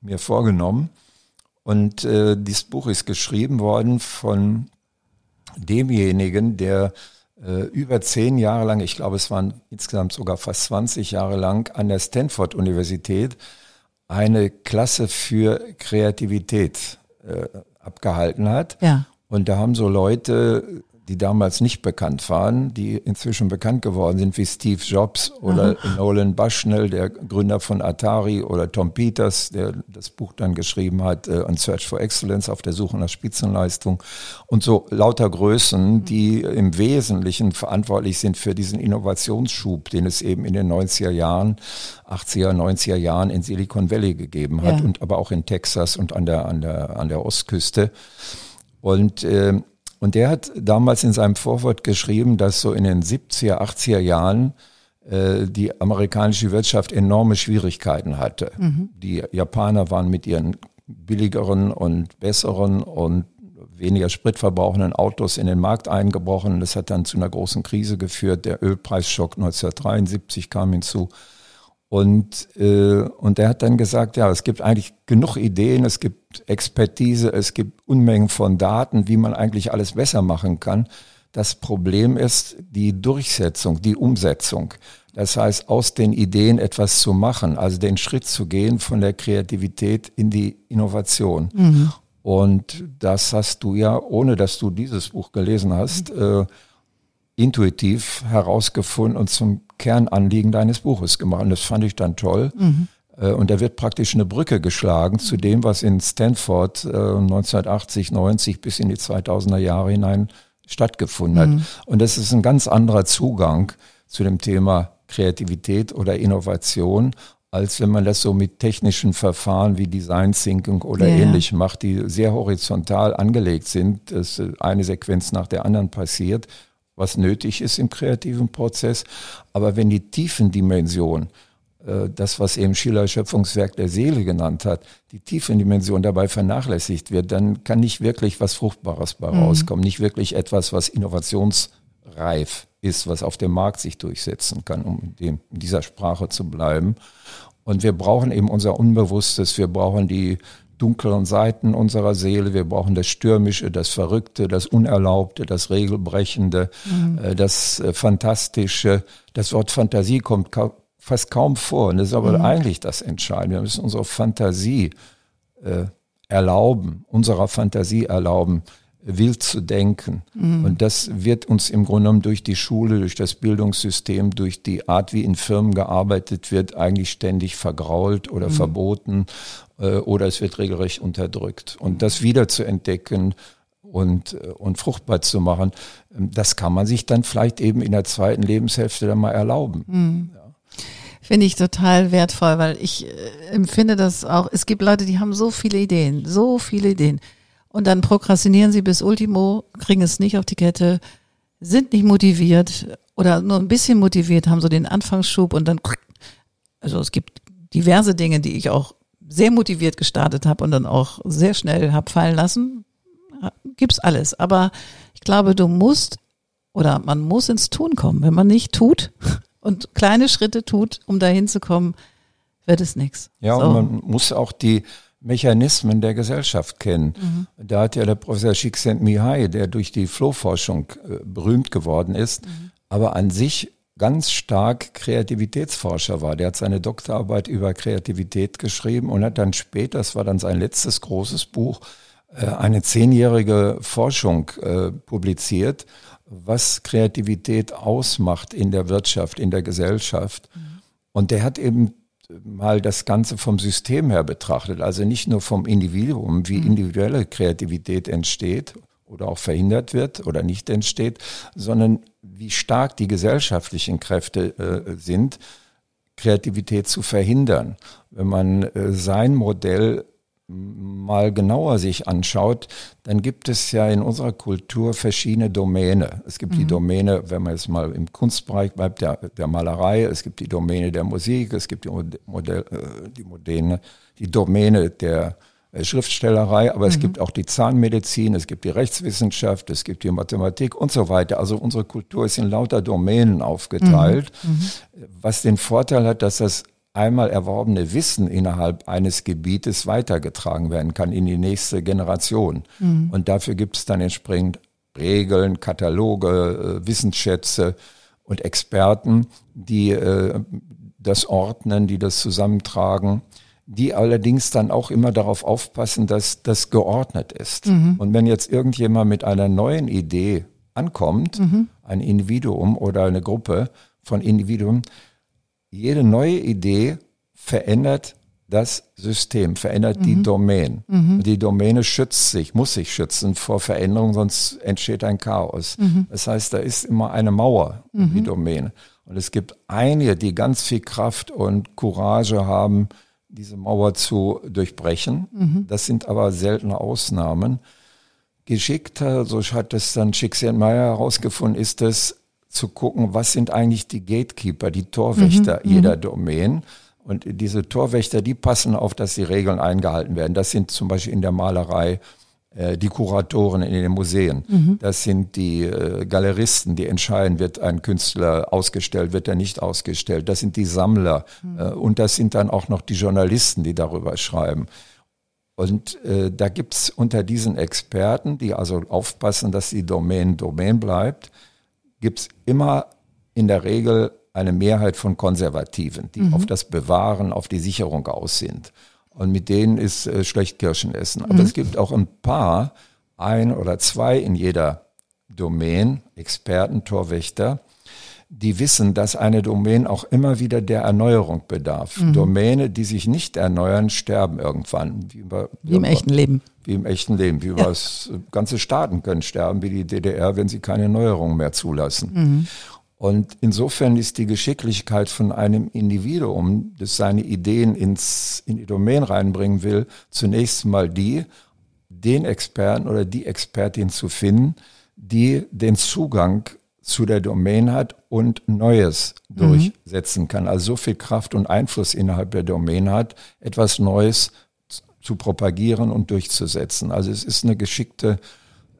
mir vorgenommen. Und äh, dieses Buch ist geschrieben worden von demjenigen, der äh, über zehn Jahre lang, ich glaube es waren insgesamt sogar fast 20 Jahre lang, an der Stanford-Universität eine Klasse für Kreativität äh, abgehalten hat. Ja. Und da haben so Leute die damals nicht bekannt waren, die inzwischen bekannt geworden sind, wie Steve Jobs oder Aha. Nolan Bushnell, der Gründer von Atari, oder Tom Peters, der das Buch dann geschrieben hat, äh, On Search for Excellence, auf der Suche nach Spitzenleistung. Und so lauter Größen, die im Wesentlichen verantwortlich sind für diesen Innovationsschub, den es eben in den 90er Jahren, 80er, 90er Jahren in Silicon Valley gegeben hat ja. und aber auch in Texas und an der, an der, an der Ostküste. Und äh, und der hat damals in seinem Vorwort geschrieben, dass so in den 70er, 80er Jahren äh, die amerikanische Wirtschaft enorme Schwierigkeiten hatte. Mhm. Die Japaner waren mit ihren billigeren und besseren und weniger spritverbrauchenden Autos in den Markt eingebrochen. Das hat dann zu einer großen Krise geführt. Der Ölpreisschock 1973 kam hinzu. Und, äh, und er hat dann gesagt, ja, es gibt eigentlich genug Ideen, es gibt Expertise, es gibt Unmengen von Daten, wie man eigentlich alles besser machen kann. Das Problem ist die Durchsetzung, die Umsetzung. Das heißt, aus den Ideen etwas zu machen, also den Schritt zu gehen von der Kreativität in die Innovation. Mhm. Und das hast du ja, ohne dass du dieses Buch gelesen hast, äh, intuitiv herausgefunden und zum Kernanliegen deines Buches gemacht. Und das fand ich dann toll. Mhm. Äh, und da wird praktisch eine Brücke geschlagen zu dem, was in Stanford 1980, äh, 90 bis in die 2000er Jahre hinein stattgefunden hat. Mhm. Und das ist ein ganz anderer Zugang zu dem Thema Kreativität oder Innovation, als wenn man das so mit technischen Verfahren wie Design Thinking oder ja, ähnlich macht, die sehr horizontal angelegt sind, dass eine Sequenz nach der anderen passiert was nötig ist im kreativen Prozess. Aber wenn die Tiefendimension, äh, das, was eben Schiller Schöpfungswerk der Seele genannt hat, die Tiefendimension dabei vernachlässigt wird, dann kann nicht wirklich was Fruchtbares bei mhm. rauskommen, nicht wirklich etwas, was innovationsreif ist, was auf dem Markt sich durchsetzen kann, um in dieser Sprache zu bleiben. Und wir brauchen eben unser Unbewusstes, wir brauchen die dunkleren Seiten unserer Seele. Wir brauchen das Stürmische, das Verrückte, das Unerlaubte, das Regelbrechende, mhm. äh, das äh, Fantastische. Das Wort Fantasie kommt ka fast kaum vor. Und das ist aber mhm. eigentlich das Entscheidende. Wir müssen unsere Fantasie äh, erlauben, unserer Fantasie erlauben, wild zu denken. Mhm. Und das wird uns im Grunde genommen durch die Schule, durch das Bildungssystem, durch die Art, wie in Firmen gearbeitet wird, eigentlich ständig vergrault oder mhm. verboten oder es wird regelrecht unterdrückt. Und das wieder zu entdecken und, äh, und fruchtbar zu machen, ähm, das kann man sich dann vielleicht eben in der zweiten Lebenshälfte dann mal erlauben. Mhm. Ja. Finde ich total wertvoll, weil ich äh, empfinde das auch, es gibt Leute, die haben so viele Ideen, so viele Ideen. Und dann prokrastinieren sie bis Ultimo, kriegen es nicht auf die Kette, sind nicht motiviert oder nur ein bisschen motiviert, haben so den Anfangsschub und dann, also es gibt diverse Dinge, die ich auch sehr motiviert gestartet habe und dann auch sehr schnell habe fallen lassen, gibt's alles. Aber ich glaube, du musst oder man muss ins Tun kommen. Wenn man nicht tut und kleine Schritte tut, um dahin zu kommen, wird es nichts. Ja, so. und man muss auch die Mechanismen der Gesellschaft kennen. Mhm. Da hat ja der Professor Csikszentmihalyi, der durch die Flohforschung äh, berühmt geworden ist, mhm. aber an sich ganz stark Kreativitätsforscher war. Der hat seine Doktorarbeit über Kreativität geschrieben und hat dann später, das war dann sein letztes großes Buch, äh, eine zehnjährige Forschung äh, publiziert, was Kreativität ausmacht in der Wirtschaft, in der Gesellschaft. Mhm. Und der hat eben mal das Ganze vom System her betrachtet, also nicht nur vom Individuum, wie mhm. individuelle Kreativität entsteht oder auch verhindert wird oder nicht entsteht, sondern wie stark die gesellschaftlichen Kräfte äh, sind, Kreativität zu verhindern. Wenn man äh, sein Modell mal genauer sich anschaut, dann gibt es ja in unserer Kultur verschiedene Domäne. Es gibt mhm. die Domäne, wenn man jetzt mal im Kunstbereich bleibt, der, der Malerei, es gibt die Domäne der Musik, es gibt die, Modell, äh, die, Modene, die Domäne der Schriftstellerei, aber mhm. es gibt auch die Zahnmedizin, es gibt die Rechtswissenschaft, es gibt die Mathematik und so weiter. Also unsere Kultur ist in lauter Domänen aufgeteilt, mhm. mhm. was den Vorteil hat, dass das einmal erworbene Wissen innerhalb eines Gebietes weitergetragen werden kann in die nächste Generation. Mhm. Und dafür gibt es dann entsprechend Regeln, Kataloge, äh, Wissensschätze und Experten, die äh, das ordnen, die das zusammentragen, die allerdings dann auch immer darauf aufpassen, dass das geordnet ist. Mhm. Und wenn jetzt irgendjemand mit einer neuen Idee ankommt, mhm. ein Individuum oder eine Gruppe von Individuen, jede neue Idee verändert das System, verändert mhm. die Domain. Mhm. Die Domäne schützt sich, muss sich schützen vor Veränderung, sonst entsteht ein Chaos. Mhm. Das heißt, da ist immer eine Mauer die mhm. Domäne. Und es gibt einige, die ganz viel Kraft und Courage haben, diese Mauer zu durchbrechen. Mhm. Das sind aber seltene Ausnahmen. Geschickter, so hat es dann Schicksal-Meyer herausgefunden, ist es, zu gucken, was sind eigentlich die Gatekeeper, die Torwächter mhm, jeder mhm. Domain. Und diese Torwächter, die passen auf, dass die Regeln eingehalten werden. Das sind zum Beispiel in der Malerei die Kuratoren in den Museen. Mhm. Das sind die äh, Galeristen, die entscheiden, wird ein Künstler ausgestellt, wird er nicht ausgestellt. Das sind die Sammler. Mhm. Äh, und das sind dann auch noch die Journalisten, die darüber schreiben. Und äh, da gibt's unter diesen Experten, die also aufpassen, dass die Domain Domain bleibt, gibt es immer in der Regel eine Mehrheit von Konservativen, die mhm. auf das Bewahren, auf die Sicherung aus sind. Und mit denen ist äh, schlecht Kirschen essen. Aber mhm. es gibt auch ein paar, ein oder zwei in jeder Domain, Experten, Torwächter, die wissen, dass eine Domain auch immer wieder der Erneuerung bedarf. Mhm. Domäne, die sich nicht erneuern, sterben irgendwann. Wie, über, wie im echten Leben. Wie im echten Leben. Wie ja. ganze Staaten können sterben, wie die DDR, wenn sie keine Neuerungen mehr zulassen. Mhm. Und insofern ist die Geschicklichkeit von einem Individuum, das seine Ideen ins, in die Domain reinbringen will, zunächst mal die, den Experten oder die Expertin zu finden, die den Zugang zu der Domain hat und Neues mhm. durchsetzen kann. Also so viel Kraft und Einfluss innerhalb der Domain hat, etwas Neues zu propagieren und durchzusetzen. Also es ist eine geschickte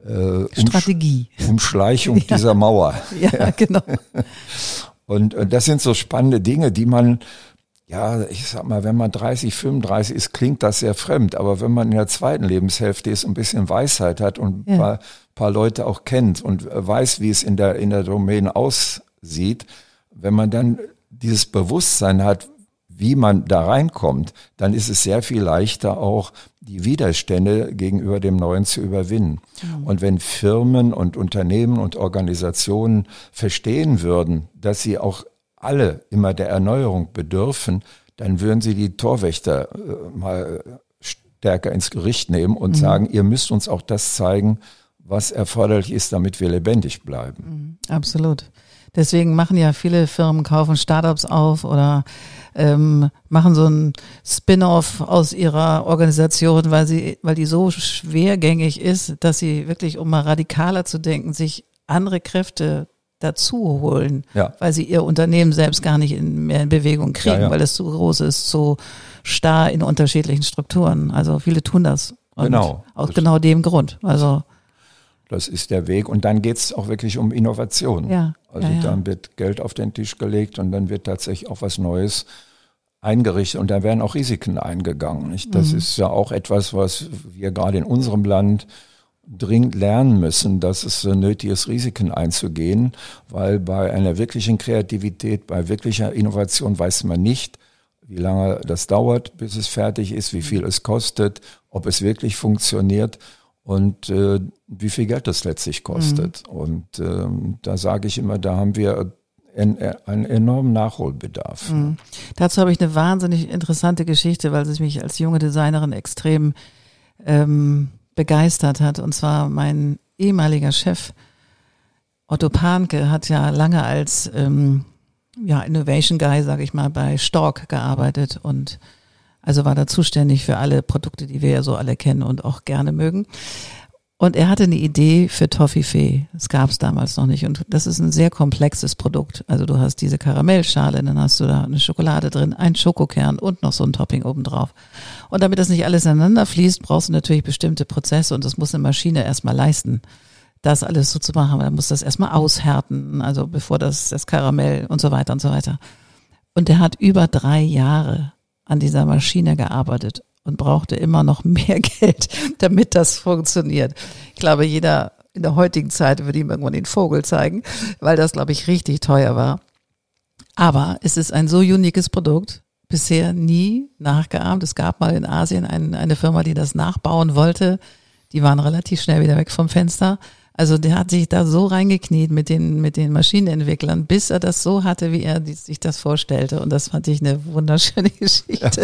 äh, Strategie. Umschleichung ja. dieser Mauer. Ja, genau. Und, und das sind so spannende Dinge, die man ja, ich sag mal, wenn man 30, 35 ist, klingt das sehr fremd. Aber wenn man in der zweiten Lebenshälfte ist, ein bisschen Weisheit hat und ein paar, paar Leute auch kennt und weiß, wie es in der, in der Domäne aussieht, wenn man dann dieses Bewusstsein hat, wie man da reinkommt, dann ist es sehr viel leichter auch die Widerstände gegenüber dem Neuen zu überwinden. Mhm. Und wenn Firmen und Unternehmen und Organisationen verstehen würden, dass sie auch alle immer der Erneuerung bedürfen, dann würden sie die Torwächter äh, mal stärker ins Gericht nehmen und mhm. sagen, ihr müsst uns auch das zeigen, was erforderlich ist, damit wir lebendig bleiben. Mhm. Absolut. Deswegen machen ja viele Firmen, kaufen Startups auf oder ähm, machen so ein Spin-off aus ihrer Organisation, weil sie, weil die so schwergängig ist, dass sie wirklich, um mal radikaler zu denken, sich andere Kräfte dazu holen, Ja. weil sie ihr Unternehmen selbst gar nicht in, mehr in Bewegung kriegen, Ja, ja. weil es zu groß ist, zu starr in unterschiedlichen Strukturen. Also viele tun das. Genau. Aus Das- genau dem Grund. Also Das ist der Weg. Und dann geht's auch wirklich um Innovation. Ja, Also ja, ja. dann wird Geld auf den Tisch gelegt und dann wird tatsächlich auch was Neues eingerichtet und da werden auch Risiken eingegangen. Nicht? Das Mhm. ist ja auch etwas, was wir gerade in unserem Land dringend lernen müssen, dass es so nötig ist, Risiken einzugehen, weil bei einer wirklichen Kreativität, bei wirklicher Innovation weiß man nicht, wie lange das dauert, bis es fertig ist, wie viel es kostet, ob es wirklich funktioniert und äh, wie viel Geld das letztlich kostet. Und ähm, da sage ich immer, da haben wir en, einen enormen Nachholbedarf. Mhm. Dazu habe ich eine wahnsinnig interessante Geschichte, weil es mich als junge Designerin extrem ähm, begeistert hat. Und zwar mein ehemaliger Chef Otto Panke hat ja lange als ähm, ja, Innovation Guy, sage ich mal, bei Stork gearbeitet und also war da zuständig für alle Produkte, die wir ja so alle kennen und auch gerne mögen. Und er hatte eine Idee für Toffifee. Das gab es damals noch nicht. Und das ist ein sehr komplexes Produkt. Also du hast diese Karamellschale, dann hast du da eine Schokolade drin, einen Schokokern und noch so ein Topping obendrauf. Und damit das nicht alles ineinander fließt, brauchst du natürlich bestimmte Prozesse und das muss eine Maschine erstmal leisten, das alles so zu machen. Man muss das erstmal aushärten, also bevor das, das Karamell und so weiter und so weiter. Und der hat über drei Jahre an dieser Maschine gearbeitet und brauchte immer noch mehr Geld, damit das funktioniert. Ich glaube, jeder in der heutigen Zeit würde ihm irgendwann den Vogel zeigen, weil das, glaube ich, richtig teuer war. Aber es ist ein so uniques Produkt, bisher nie nachgeahmt. Es gab mal in Asien ein, eine Firma, die das nachbauen wollte. Die waren relativ schnell wieder weg vom Fenster. Also der hat sich da so reingekniet mit den, mit den Maschinenentwicklern, bis er das so hatte, wie er sich das vorstellte. Und das fand ich eine wunderschöne Geschichte.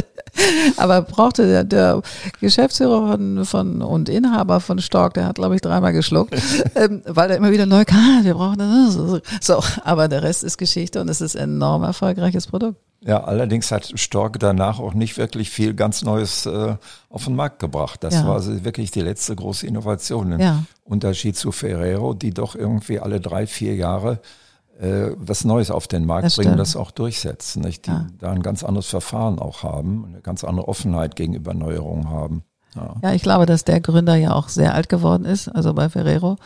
Aber brauchte der, der Geschäftsführer von, von und Inhaber von Stork, der hat, glaube ich, dreimal geschluckt, ähm, weil er immer wieder neu kam, wir brauchen das. So, aber der Rest ist Geschichte und es ist ein enorm erfolgreiches Produkt. Ja, allerdings hat Stork danach auch nicht wirklich viel ganz Neues äh, auf den Markt gebracht. Das Ja. war wirklich die letzte große Innovation. Im Ja. Unterschied zu Ferrero, die doch irgendwie alle drei, vier Jahre äh, was Neues auf den Markt Das bringen, stimmt. das auch durchsetzen. Nicht? Die Ja. da ein ganz anderes Verfahren auch haben, eine ganz andere Offenheit gegenüber Neuerungen haben. Ja. Ja, ich glaube, dass der Gründer ja auch sehr alt geworden ist, also bei Ferrero.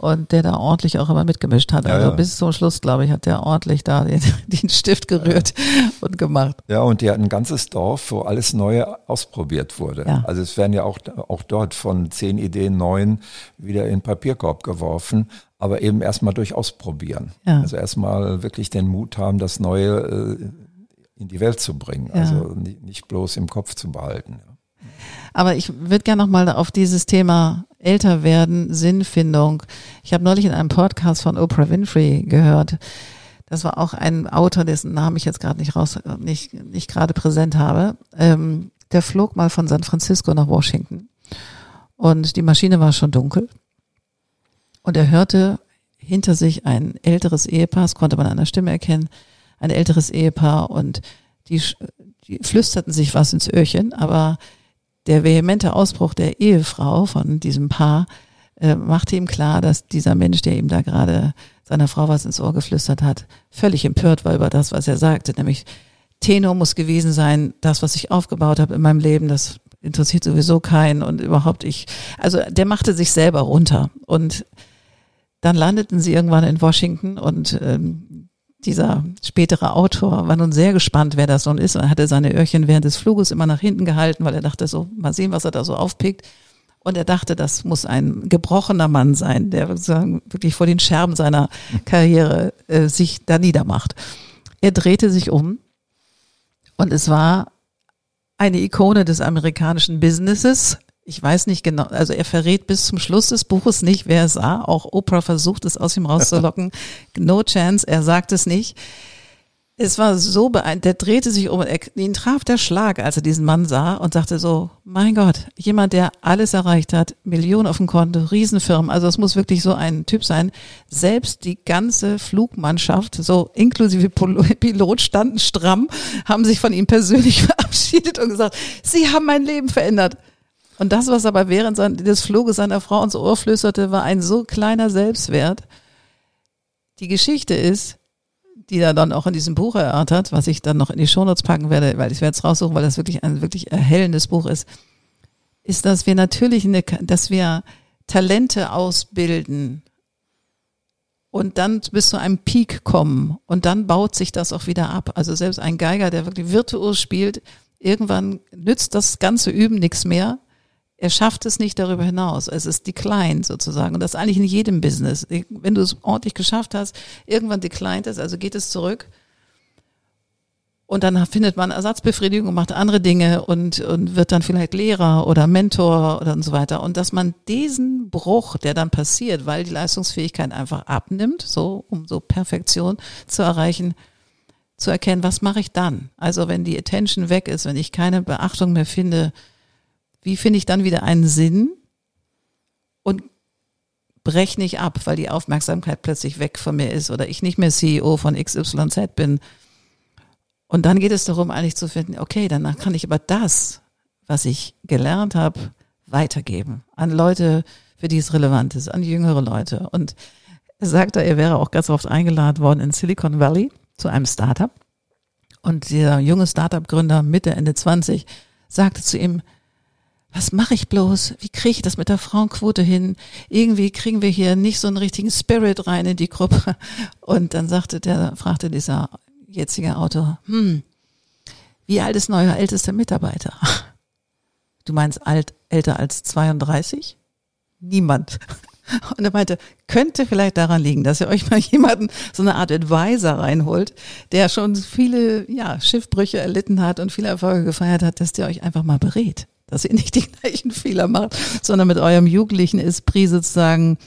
Und der da ordentlich auch immer mitgemischt hat. Ja, Also ja. bis zum Schluss, glaube ich, hat der ordentlich da den, den Stift gerührt und gemacht. Ja, und die hat ein ganzes Dorf, wo alles Neue ausprobiert wurde. Ja. Also es werden ja auch, auch dort von zehn Ideen neun wieder in den Papierkorb geworfen, aber eben erstmal durch Ausprobieren. Ja. Also erstmal wirklich den Mut haben, das Neue äh, in die Welt zu bringen. Ja. Also ni- nicht bloß im Kopf zu behalten. Aber ich würde gerne nochmal auf dieses Thema älter werden, Sinnfindung. Ich habe neulich in einem Podcast von Oprah Winfrey gehört. Das war auch ein Autor, dessen Namen ich jetzt gerade nicht raus, nicht, nicht gerade präsent habe. Ähm, der flog mal von San Francisco nach Washington. Und die Maschine war schon dunkel. Und er hörte hinter sich ein älteres Ehepaar, das konnte man an der Stimme erkennen, ein älteres Ehepaar und die, die flüsterten sich was ins Öhrchen, aber der vehemente Ausbruch der Ehefrau von diesem Paar äh, machte ihm klar, dass dieser Mensch, der ihm da gerade seiner Frau was ins Ohr geflüstert hat, völlig empört war über das, was er sagte, nämlich Tenor muss gewesen sein, das, was ich aufgebaut habe in meinem Leben, das interessiert sowieso keinen und überhaupt ich, also der machte sich selber runter. Und dann landeten sie irgendwann in Washington und ähm, dieser spätere Autor war nun sehr gespannt, wer das nun ist er hatte seine Öhrchen während des Fluges immer nach hinten gehalten, weil er dachte so, mal sehen, was er da so aufpickt. Und er dachte, das muss ein gebrochener Mann sein, der sozusagen wirklich vor den Scherben seiner Karriere äh, sich da niedermacht. Er drehte sich um und es war eine Ikone des amerikanischen Businesses. Ich weiß nicht genau, also er verrät bis zum Schluss des Buches nicht, wer es sah. Auch Oprah versucht es aus ihm rauszulocken. No chance, er sagt es nicht. Es war so beeindruckend, der drehte sich um, er, ihn traf der Schlag, als er diesen Mann sah und sagte so, mein Gott, jemand, der alles erreicht hat, Millionen auf dem Konto, Riesenfirmen, also es muss wirklich so ein Typ sein. Selbst die ganze Flugmannschaft, so inklusive Pol- Pilot, standen stramm, haben sich von ihm persönlich verabschiedet und gesagt, Sie haben mein Leben verändert. Und das, was aber während sein, des Fluges seiner Frau ins Ohr flüsterte, war ein so kleiner Selbstwert, die Geschichte ist, die er dann auch in diesem Buch erörtert, was ich dann noch in die Shownotes packen werde, weil ich werde es raussuchen, weil das wirklich ein wirklich erhellendes Buch ist, ist, dass wir natürlich eine, dass wir Talente ausbilden und dann bis zu einem Peak kommen und dann baut sich das auch wieder ab. Also selbst ein Geiger, der wirklich virtuos spielt, irgendwann nützt das ganze Üben nichts mehr. Er schafft es nicht darüber hinaus. Es ist declined sozusagen. Und das eigentlich in jedem Business. Wenn du es ordentlich geschafft hast, irgendwann declined es, also geht es zurück. Und dann findet man Ersatzbefriedigung und macht andere Dinge und, und wird dann vielleicht Lehrer oder Mentor oder und so weiter. Und dass man diesen Bruch, der dann passiert, weil die Leistungsfähigkeit einfach abnimmt, so um so Perfektion zu erreichen, zu erkennen, was mache ich dann? Also wenn die Attention weg ist, wenn ich keine Beachtung mehr finde, wie finde ich dann wieder einen Sinn und brech nicht ab, weil die Aufmerksamkeit plötzlich weg von mir ist oder ich nicht mehr CEO von XYZ bin, und dann geht es darum, eigentlich zu finden, okay, danach kann ich aber das, was ich gelernt habe, weitergeben an Leute, für die es relevant ist, an jüngere Leute. Und er sagte, er wäre auch ganz oft eingeladen worden in Silicon Valley zu einem Startup. Und der junge Startup-Gründer Mitte, Ende 20 sagte zu ihm, was mache ich bloß? Wie kriege ich das mit der Frauenquote hin? Irgendwie kriegen wir hier nicht so einen richtigen Spirit rein in die Gruppe. Und dann sagte der, fragte dieser jetziger Autor, hm, wie alt ist neuer ältester Mitarbeiter? Du meinst alt, älter als 32? Niemand. Und er meinte, könnte vielleicht daran liegen, dass ihr euch mal jemanden, so eine Art Advisor reinholt, der schon viele ja, Schiffbrüche erlitten hat und viele Erfolge gefeiert hat, dass der euch einfach mal berät. Dass ihr nicht die gleichen Fehler macht, sondern mit eurem jugendlichen Esprit sozusagen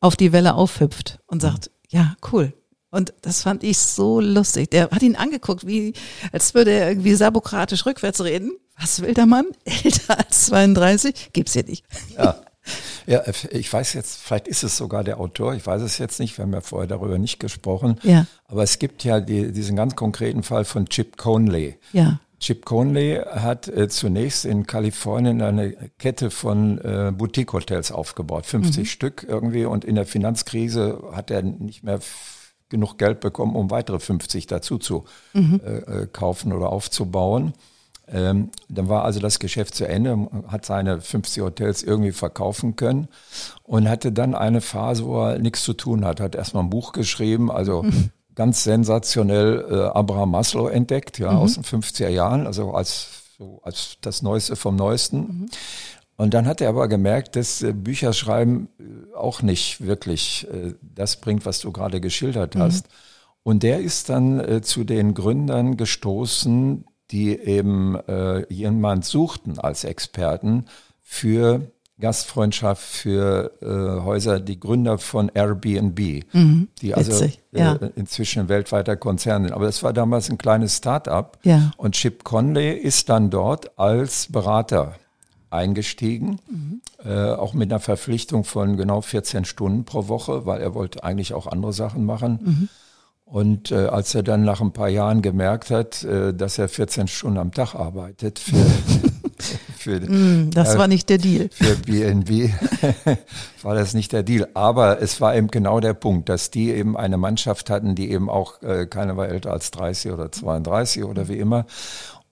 auf die Welle aufhüpft und sagt, ja, cool, und das fand ich so lustig. Der hat ihn angeguckt, wie, als würde er irgendwie sabokratisch rückwärts reden. Was will der Mann? Älter als 32? Gibt's hier nicht. Ja. Ja, ich weiß jetzt, vielleicht ist es sogar der Autor, ich weiß es jetzt nicht, wir haben ja vorher darüber nicht gesprochen. Ja. Aber es gibt ja die, diesen ganz konkreten Fall von Chip Conley. Ja. Chip Conley hat äh, zunächst in Kalifornien eine Kette von äh, Boutique-Hotels aufgebaut, 50 mhm. Stück irgendwie. Und in der Finanzkrise hat er nicht mehr genug Geld bekommen, um weitere 50 dazu zu mhm. äh, kaufen oder aufzubauen. Ähm, dann war also das Geschäft zu Ende, hat seine 50 Hotels irgendwie verkaufen können und hatte dann eine Phase, wo er nichts zu tun hat. Hat erstmal ein Buch geschrieben, also mhm. Ganz sensationell äh, Abraham Maslow entdeckt, ja, mhm. aus den 50er Jahren, also als, so als das Neueste vom Neuesten. Mhm. Und dann hat er aber gemerkt, dass äh, Bücherschreiben äh, auch nicht wirklich äh, das bringt, was du gerade geschildert mhm. hast. Mhm. Und der ist dann zu den Gründern gestoßen, die eben jemand suchten als Experten für Gastfreundschaft für äh, Häuser, die Gründer von Airbnb, mhm, die also witzig, ja. äh, inzwischen weltweiter Konzern sind. Aber das war damals ein kleines Start-up ja. und Chip Conley ist dann dort als Berater eingestiegen, mhm. äh, auch mit einer Verpflichtung von genau 14 Stunden pro Woche, weil er wollte eigentlich auch andere Sachen machen. Mhm. Und äh, als er dann nach ein paar Jahren gemerkt hat, äh, dass er 14 Stunden am Tag arbeitet für, für mm, das äh, war nicht der Deal. Für BNB war das nicht der Deal. Aber es war eben genau der Punkt, dass die eben eine Mannschaft hatten, die eben auch, äh, keiner war älter als 30 oder 32 oder wie immer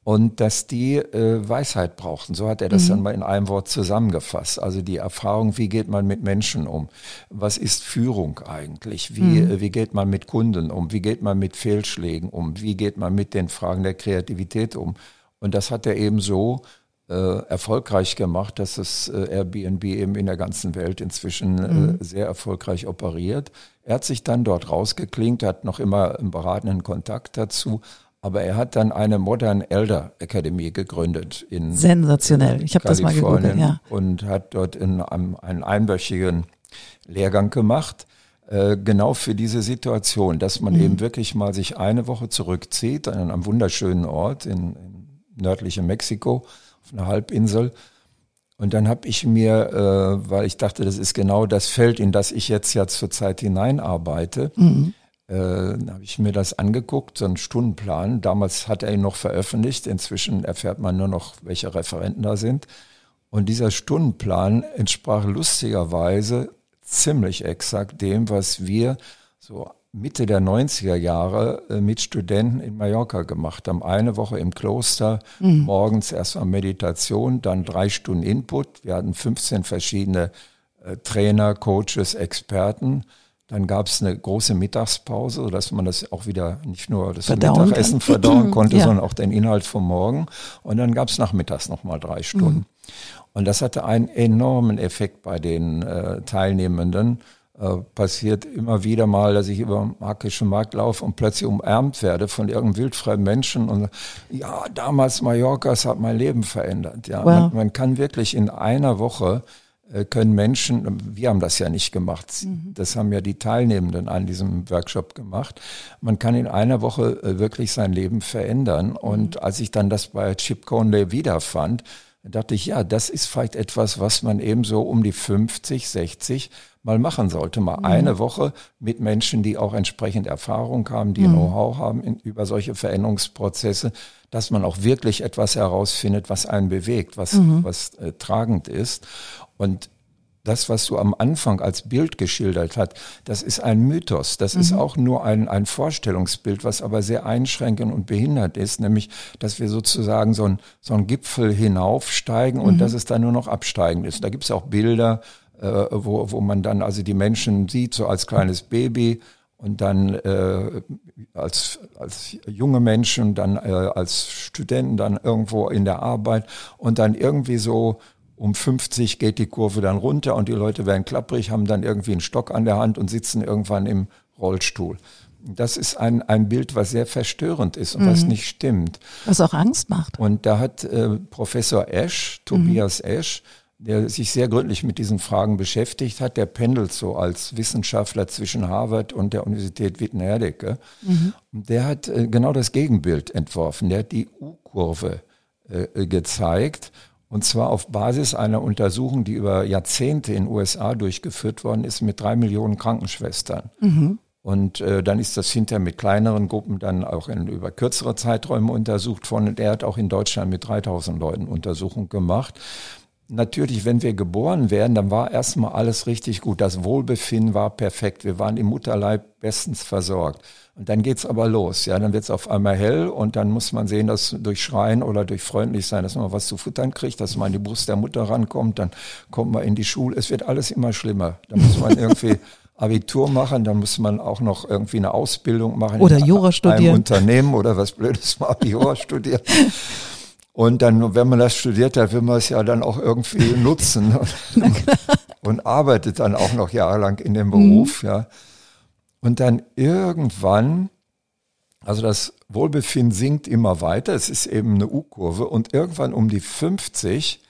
und dass die äh, Weisheit brauchten. So hat er das mhm. dann mal in einem Wort zusammengefasst. Also die Erfahrung, wie geht man mit Menschen um? Was ist Führung eigentlich? Wie, mhm. äh, wie geht man mit Kunden um? Wie geht man mit Fehlschlägen um? Wie geht man mit den Fragen der Kreativität um? Und das hat er eben so erfolgreich gemacht, dass das äh, Airbnb eben in der ganzen Welt inzwischen äh, mhm. sehr erfolgreich operiert. Er hat sich dann dort rausgeklingt, hat noch immer einen beratenden Kontakt dazu, aber er hat dann eine Modern Elder Academy gegründet in Sensationell. Ich habe das mal gegoogelt, ja. Und hat dort in einem, einen einwöchigen Lehrgang gemacht, äh, genau für diese Situation, dass man mhm. eben wirklich mal sich eine Woche zurückzieht an einem wunderschönen Ort in, in nördlichem Mexiko auf einer Halbinsel. Und dann habe ich mir, äh, weil ich dachte, das ist genau das Feld, in das ich jetzt ja zurzeit hineinarbeite, mhm äh, habe ich mir das angeguckt, so einen Stundenplan. Damals hat er ihn noch veröffentlicht, inzwischen erfährt man nur noch, welche Referenten da sind. Und dieser Stundenplan entsprach lustigerweise ziemlich exakt dem, was wir so Mitte der 90er Jahre äh, mit Studenten in Mallorca gemacht haben. Eine Woche im Kloster, mhm. morgens erstmal Meditation, dann drei Stunden Input. Wir hatten 15 verschiedene äh, Trainer, Coaches, Experten. Dann gab es eine große Mittagspause, sodass man das auch wieder nicht nur das verdauen Mittagessen kann. verdauen konnte, ja. sondern auch den Inhalt vom Morgen. Und dann gab es nachmittags nochmal drei Stunden. Mhm. Und das hatte einen enormen Effekt bei den äh, Teilnehmenden. Äh, passiert immer wieder mal, dass ich über den Markischen Markt laufe und plötzlich umarmt werde von irgendeinem wildfreien Menschen und ja, damals Mallorca, es hat mein Leben verändert. Ja, wow. man, man kann wirklich in einer Woche äh, können Menschen, wir haben das ja nicht gemacht, mhm. das haben ja die Teilnehmenden an diesem Workshop gemacht. Man kann in einer Woche äh, wirklich sein Leben verändern. Und mhm. als ich dann das bei Chip Conley wiederfand, dachte ich, ja, das ist vielleicht etwas, was man eben so um die 50, 60 mal machen sollte. Mal mhm. eine Woche mit Menschen, die auch entsprechend Erfahrung haben, die mhm. Know-how haben in, über solche Veränderungsprozesse, dass man auch wirklich etwas herausfindet, was einen bewegt, was, mhm. was äh, tragend ist. Und das, was du am Anfang als Bild geschildert hast, das ist ein Mythos. Das mhm. ist auch nur ein, ein Vorstellungsbild, was aber sehr einschränkend und behindert ist, nämlich, dass wir sozusagen so ein, so Gipfel hinaufsteigen und mhm. dass es dann nur noch absteigend ist. Da gibt es auch Bilder, äh, wo, wo man dann also die Menschen sieht, so als kleines Baby und dann äh, als, als junge Menschen, dann äh, als Studenten, dann irgendwo in der Arbeit und dann irgendwie so um 50 geht die Kurve dann runter und die Leute werden klapprig, haben dann irgendwie einen Stock an der Hand und sitzen irgendwann im Rollstuhl. Das ist ein, ein Bild, was sehr verstörend ist und mhm. was nicht stimmt. Was auch Angst macht. Und da hat äh, Professor Esch, Tobias mhm. Esch, der sich sehr gründlich mit diesen Fragen beschäftigt hat, der pendelt so als Wissenschaftler zwischen Harvard und der Universität Wittenherdecke. Mhm. Der hat äh, genau das Gegenbild entworfen. Der hat die U-Kurve äh, gezeigt und zwar auf Basis einer Untersuchung, die über Jahrzehnte in den USA durchgeführt worden ist mit drei Millionen Krankenschwestern. Mhm. Und äh, dann ist das hinterher mit kleineren Gruppen dann auch in, über kürzere Zeiträume untersucht worden. Und er hat auch in Deutschland mit 3000 Leuten Untersuchungen gemacht. Natürlich, wenn wir geboren werden, dann war erstmal alles richtig gut. Das Wohlbefinden war perfekt. Wir waren im Mutterleib bestens versorgt. Und dann geht's aber los. Ja, dann wird's auf einmal hell und dann muss man sehen, dass durch Schreien oder durch freundlich sein, dass man was zu futtern kriegt, dass man an die Brust der Mutter rankommt, dann kommt man in die Schule. Es wird alles immer schlimmer. Dann muss man irgendwie Abitur machen, dann muss man auch noch irgendwie eine Ausbildung machen. Oder Jura studieren. Einem Unternehmen oder was Blödes mal Jura studieren. Und dann, wenn man das studiert hat, will man es ja dann auch irgendwie nutzen und, und arbeitet dann auch noch jahrelang in dem Beruf, mhm. ja. Und dann irgendwann, also das Wohlbefinden sinkt immer weiter, es ist eben eine U-Kurve und irgendwann um die 50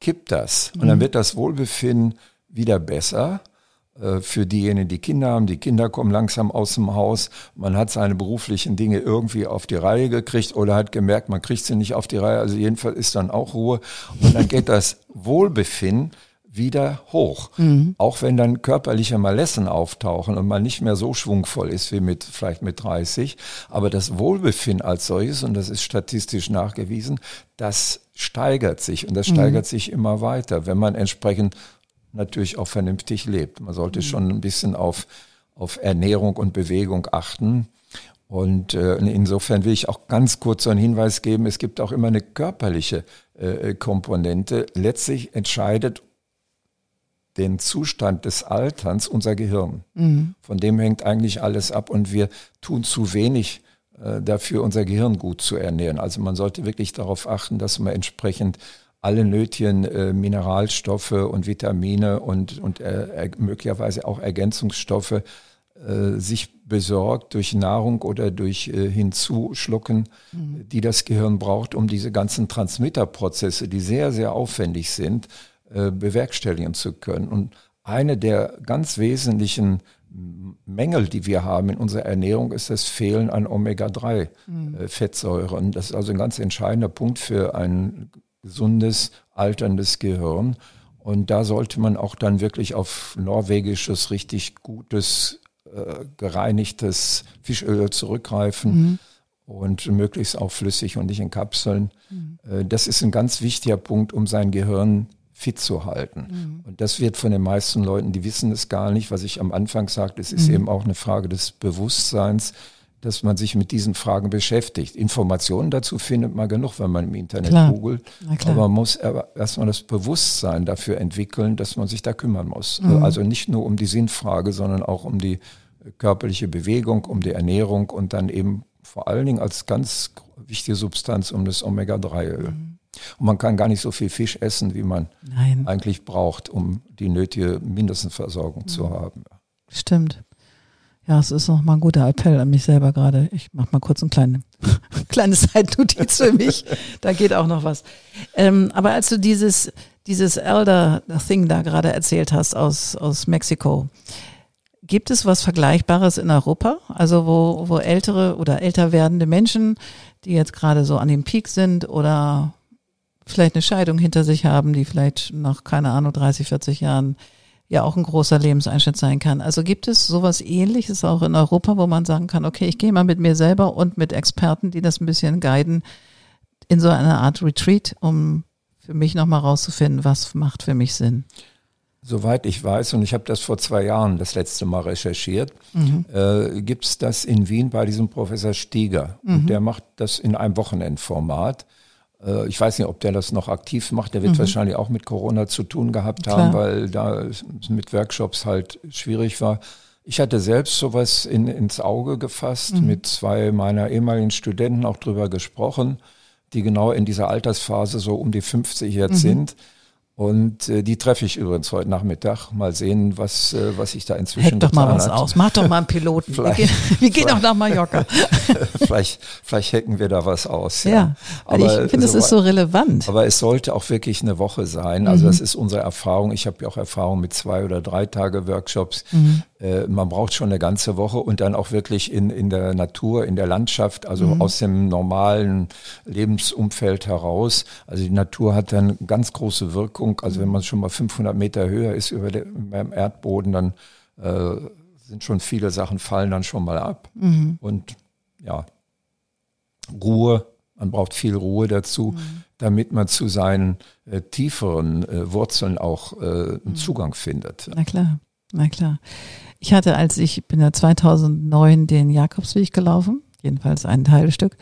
kippt das und dann mhm. wird das Wohlbefinden wieder besser für diejenigen, die Kinder haben. Die Kinder kommen langsam aus dem Haus. Man hat seine beruflichen Dinge irgendwie auf die Reihe gekriegt oder hat gemerkt, man kriegt sie nicht auf die Reihe. Also jedenfalls ist dann auch Ruhe. Und dann geht das Wohlbefinden wieder hoch. Mhm. Auch wenn dann körperliche Malessen auftauchen und man nicht mehr so schwungvoll ist wie mit, vielleicht mit 30. Aber das Wohlbefinden als solches, und das ist statistisch nachgewiesen, das steigert sich und das mhm. steigert sich immer weiter, wenn man entsprechend natürlich auch vernünftig lebt. Man sollte mhm. schon ein bisschen auf, auf Ernährung und Bewegung achten. Und äh, insofern will ich auch ganz kurz so einen Hinweis geben, es gibt auch immer eine körperliche äh, Komponente. Letztlich entscheidet den Zustand des Alterns unser Gehirn. Mhm. Von dem hängt eigentlich alles ab und wir tun zu wenig äh, dafür, unser Gehirn gut zu ernähren. Also man sollte wirklich darauf achten, dass man entsprechend alle nötigen äh, Mineralstoffe und Vitamine und, und äh, möglicherweise auch Ergänzungsstoffe äh, sich besorgt durch Nahrung oder durch äh, Hinzuschlucken, mhm. die das Gehirn braucht, um diese ganzen Transmitterprozesse, die sehr, sehr aufwendig sind, äh, bewerkstelligen zu können. Und eine der ganz wesentlichen Mängel, die wir haben in unserer Ernährung, ist das Fehlen an Omega-3-Fettsäuren. Mhm. Das ist also ein ganz entscheidender Punkt für ein gesundes, alterndes Gehirn. Und da sollte man auch dann wirklich auf norwegisches, richtig gutes, äh, gereinigtes Fischöl zurückgreifen. Mhm. Und möglichst auch flüssig und nicht in Kapseln. Mhm. Äh, das ist ein ganz wichtiger Punkt, um sein Gehirn fit zu halten. Mhm. Und das wird von den meisten Leuten, die wissen es gar nicht, was ich am Anfang sagte, es ist mhm. eben auch eine Frage des Bewusstseins, dass man sich mit diesen Fragen beschäftigt. Informationen dazu findet man genug, wenn man im Internet klar. googelt. Aber man muss erstmal das Bewusstsein dafür entwickeln, dass man sich da kümmern muss. Mhm. Also nicht nur um die Sinnfrage, sondern auch um die körperliche Bewegung, um die Ernährung und dann eben vor allen Dingen als ganz wichtige Substanz um das Omega-3-Öl. Mhm. Und man kann gar nicht so viel Fisch essen, wie man Nein. eigentlich braucht, um die nötige Mindestversorgung mhm. zu haben. Stimmt. Ja, es ist nochmal ein guter Appell an mich selber gerade. Ich mache mal kurz ein kleine, kleine Zeitnotiz für mich. Da geht auch noch was. Ähm, aber als du dieses, dieses Elder-Thing da gerade erzählt hast aus, aus Mexiko, gibt es was Vergleichbares in Europa? Also wo, wo ältere oder älter werdende Menschen, die jetzt gerade so an dem Peak sind oder vielleicht eine Scheidung hinter sich haben, die vielleicht nach, keine Ahnung, 30, 40 Jahren ja auch ein großer Lebenseinschnitt sein kann. Also gibt es sowas ähnliches auch in Europa, wo man sagen kann, okay, ich gehe mal mit mir selber und mit Experten, die das ein bisschen guiden, in so eine Art Retreat, um für mich nochmal rauszufinden, was macht für mich Sinn. Soweit ich weiß, und ich habe das vor zwei Jahren das letzte Mal recherchiert, mhm. äh, gibt es das in Wien bei diesem Professor Stieger. Mhm. Und der macht das in einem Wochenendformat. Äh, ich weiß nicht, ob der das noch aktiv macht. Der wird mhm. wahrscheinlich auch mit Corona zu tun gehabt Klar. haben, weil da mit Workshops halt schwierig war. Ich hatte selbst sowas in, ins Auge gefasst, mhm. mit zwei meiner ehemaligen Studenten auch drüber gesprochen, die genau in dieser Altersphase so um die 50 jetzt mhm. sind. Und äh, die treffe ich übrigens heute Nachmittag. Mal sehen, was, äh, was ich da inzwischen Heck doch mal was hat. aus. Mach doch mal einen Piloten. wir gehen, wir gehen auch nach Mallorca. vielleicht, vielleicht hacken wir da was aus. Ja, ja aber ich finde, es so, ist so relevant. Aber es sollte auch wirklich eine Woche sein. Also mhm. das ist unsere Erfahrung. Ich habe ja auch Erfahrung mit zwei oder drei Tage Workshops. Mhm. Äh, man braucht schon eine ganze Woche und dann auch wirklich in, in der Natur, in der Landschaft, also mhm. aus dem normalen Lebensumfeld heraus. Also die Natur hat dann ganz große Wirkung. Also wenn man schon mal 500 Meter höher ist über dem Erdboden, dann äh, sind schon viele Sachen fallen dann schon mal ab. Mhm. Und ja, Ruhe, man braucht viel Ruhe dazu, mhm. damit man zu seinen äh, tieferen äh, Wurzeln auch äh, einen mhm. Zugang findet. Na klar, na klar. Ich hatte, als ich bin ja 2009 den Jakobsweg gelaufen, jedenfalls ein Teilstück.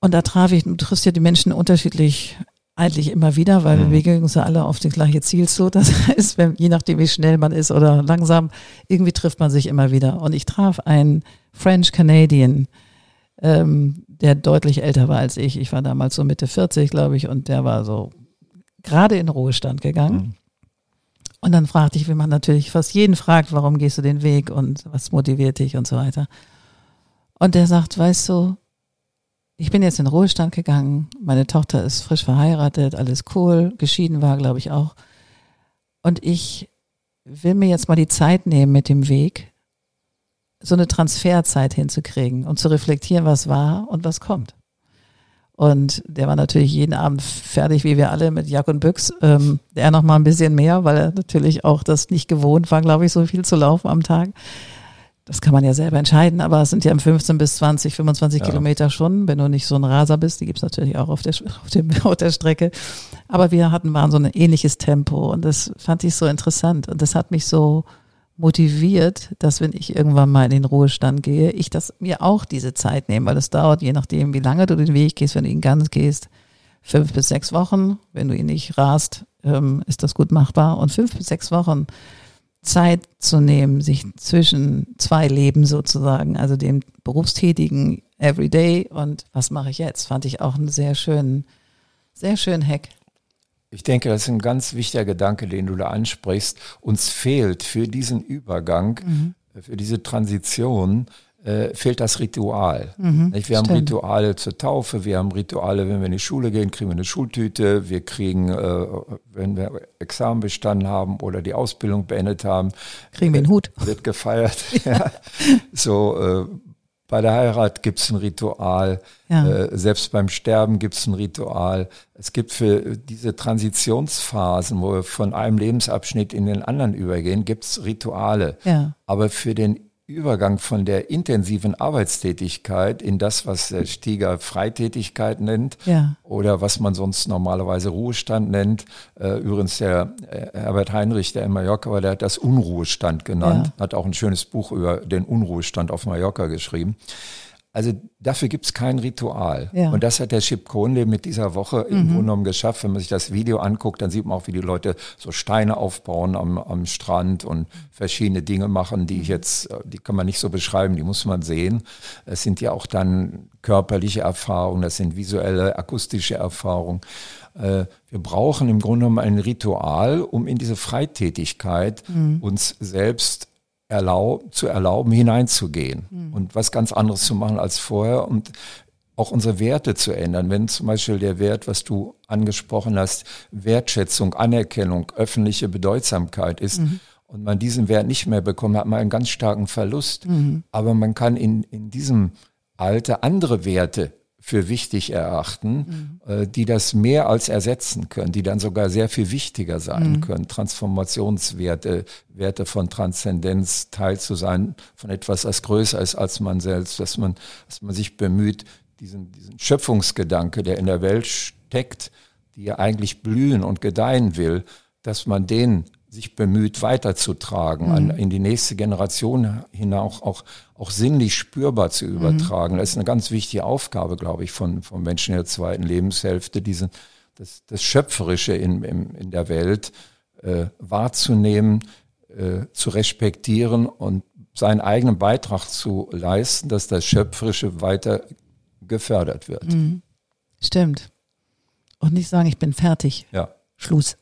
Und da traf ich, du triffst ja die Menschen unterschiedlich eigentlich immer wieder, weil mhm. wir bewegen uns ja alle auf das gleiche Ziel zu. Das heißt, wenn, je nachdem, wie schnell man ist oder langsam, irgendwie trifft man sich immer wieder. Und ich traf einen French Canadian, ähm, der deutlich älter war als ich. Ich war damals so Mitte 40, glaube ich, und der war so gerade in Ruhestand gegangen. Mhm. Und dann fragte ich, wie man natürlich fast jeden fragt, warum gehst du den Weg und was motiviert dich und so weiter. Und der sagt, weißt du, ich bin jetzt in Ruhestand gegangen, meine Tochter ist frisch verheiratet, alles cool, geschieden war, glaube ich auch. Und ich will mir jetzt mal die Zeit nehmen mit dem Weg, so eine Transferzeit hinzukriegen und zu reflektieren, was war und was kommt. Und der war natürlich jeden Abend fertig, wie wir alle, mit Jack und Büchs. Ähm, er noch mal ein bisschen mehr, weil er natürlich auch das nicht gewohnt war, glaube ich, so viel zu laufen am Tag. Das kann man ja selber entscheiden, aber es sind ja 15 bis 20, 25 ja. Kilometer schon, wenn du nicht so ein Raser bist. Die gibt's natürlich auch auf der, auf, dem, auf der Strecke. Aber wir hatten, waren so ein ähnliches Tempo und das fand ich so interessant. Und das hat mich so motiviert, dass wenn ich irgendwann mal in den Ruhestand gehe, ich das mir auch diese Zeit nehme, weil es dauert, je nachdem, wie lange du den Weg gehst, wenn du ihn ganz gehst, fünf bis sechs Wochen. Wenn du ihn nicht rast, ähm, ist das gut machbar. Und fünf bis sechs Wochen Zeit zu nehmen, sich zwischen zwei Leben sozusagen, also dem berufstätigen Everyday und was mache ich jetzt, fand ich auch einen sehr schönen, sehr schönen Hack. Ich denke, das ist ein ganz wichtiger Gedanke, den du da ansprichst. Uns fehlt für diesen Übergang, mhm. für diese Transition, äh, fehlt das Ritual. Mhm, wir haben Rituale zur Taufe, wir haben Rituale, wenn wir in die Schule gehen, kriegen wir eine Schultüte, wir kriegen, äh, wenn wir Examen bestanden haben oder die Ausbildung beendet haben, kriegen wir einen Hut. Wird gefeiert. ja. So äh, bei der Heirat gibt es ein Ritual, ja. äh, selbst beim Sterben gibt es ein Ritual. Es gibt für diese Transitionsphasen, wo wir von einem Lebensabschnitt in den anderen übergehen, gibt es Rituale. Ja. Aber für den Übergang von der intensiven Arbeitstätigkeit in das, was der Stieger Freitätigkeit nennt Ja. oder was man sonst normalerweise Ruhestand nennt. Äh, übrigens der äh, Herbert Heinrich, der in Mallorca war, der hat das Unruhestand genannt, hat auch ein schönes Buch über den Unruhestand auf Mallorca geschrieben. Also dafür gibt's kein Ritual. Ja. Und das hat der Chip Kohnle mit dieser Woche im Grunde genommen geschafft. Wenn man sich das Video anguckt, dann sieht man auch, wie die Leute so Steine aufbauen am, am Strand und verschiedene Dinge machen, die ich jetzt, äh, die kann man nicht so beschreiben, die muss man sehen. Es sind ja auch dann körperliche Erfahrungen, das sind visuelle, akustische Erfahrungen. Äh, Wir brauchen im Grunde genommen ein Ritual, um in diese Freitätigkeit uns selbst erlaub, zu erlauben, hineinzugehen und was ganz anderes zu machen als vorher und auch unsere Werte zu ändern. Wenn zum Beispiel der Wert, was du angesprochen hast, Wertschätzung, Anerkennung, öffentliche Bedeutsamkeit ist und man diesen Wert nicht mehr bekommt, hat man einen ganz starken Verlust. Aber man kann in, in diesem Alter andere Werte für wichtig erachten, äh, die das mehr als ersetzen können, die dann sogar sehr viel wichtiger sein können. Transformationswerte, Werte von Transzendenz, Teil zu sein von etwas, das größer ist als man selbst, dass man, dass man sich bemüht, diesen, diesen Schöpfungsgedanke, der in der Welt steckt, die ja eigentlich blühen und gedeihen will, dass man den sich bemüht weiterzutragen, an, in die nächste Generation hinaus auch, auch sinnlich spürbar zu übertragen. Das ist eine ganz wichtige Aufgabe, glaube ich, von, von Menschen in der zweiten Lebenshälfte, diesen, das, das Schöpferische in, in, in der Welt äh, wahrzunehmen, äh, zu respektieren und seinen eigenen Beitrag zu leisten, dass das Schöpferische weiter gefördert wird. Stimmt. Und nicht sagen, ich bin fertig. Ja. Schluss.